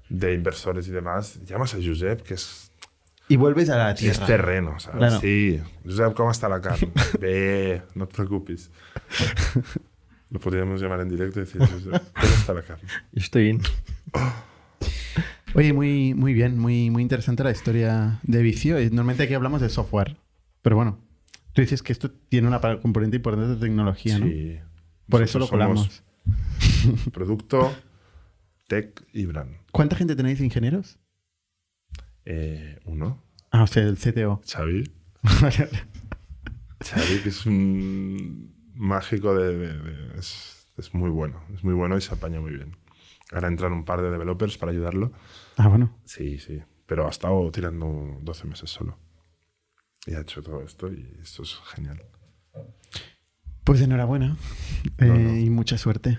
Speaker 3: de inversores y demás, llamas a Josep, que es
Speaker 1: Y vuelves a la
Speaker 3: Es
Speaker 1: tierra.
Speaker 3: terreno, ¿sabes?
Speaker 1: Claro.
Speaker 3: Sí. Josep, ¿cómo está la carne? Ve, no te preocupes. Lo podríamos llamar en directo y decir, ¿cómo está la carne?
Speaker 4: Estoy in.
Speaker 1: Oye, muy, muy bien, muy, muy interesante la historia de vicio. Y Normalmente aquí hablamos de software, pero bueno, tú dices que esto tiene una componente importante de tecnología, ¿no?
Speaker 3: Sí.
Speaker 1: Por eso lo colamos.
Speaker 3: Producto, tech y brand.
Speaker 1: ¿Cuánta gente tenéis ingenieros?
Speaker 3: Eh, uno,
Speaker 1: Ah, o sea, el CTO.
Speaker 3: Xavi. Xavi, que es un mágico de... de- de- es, es muy bueno, es muy bueno y se apaña muy bien. Ahora entran un par de developers para ayudarlo.
Speaker 1: ah, bueno.
Speaker 3: Sí, sí. Pero ha estado tirando 12 meses solo. Y ha hecho todo esto y esto es genial.
Speaker 1: Pues enhorabuena. Eh,
Speaker 3: no.
Speaker 1: Y mucha suerte.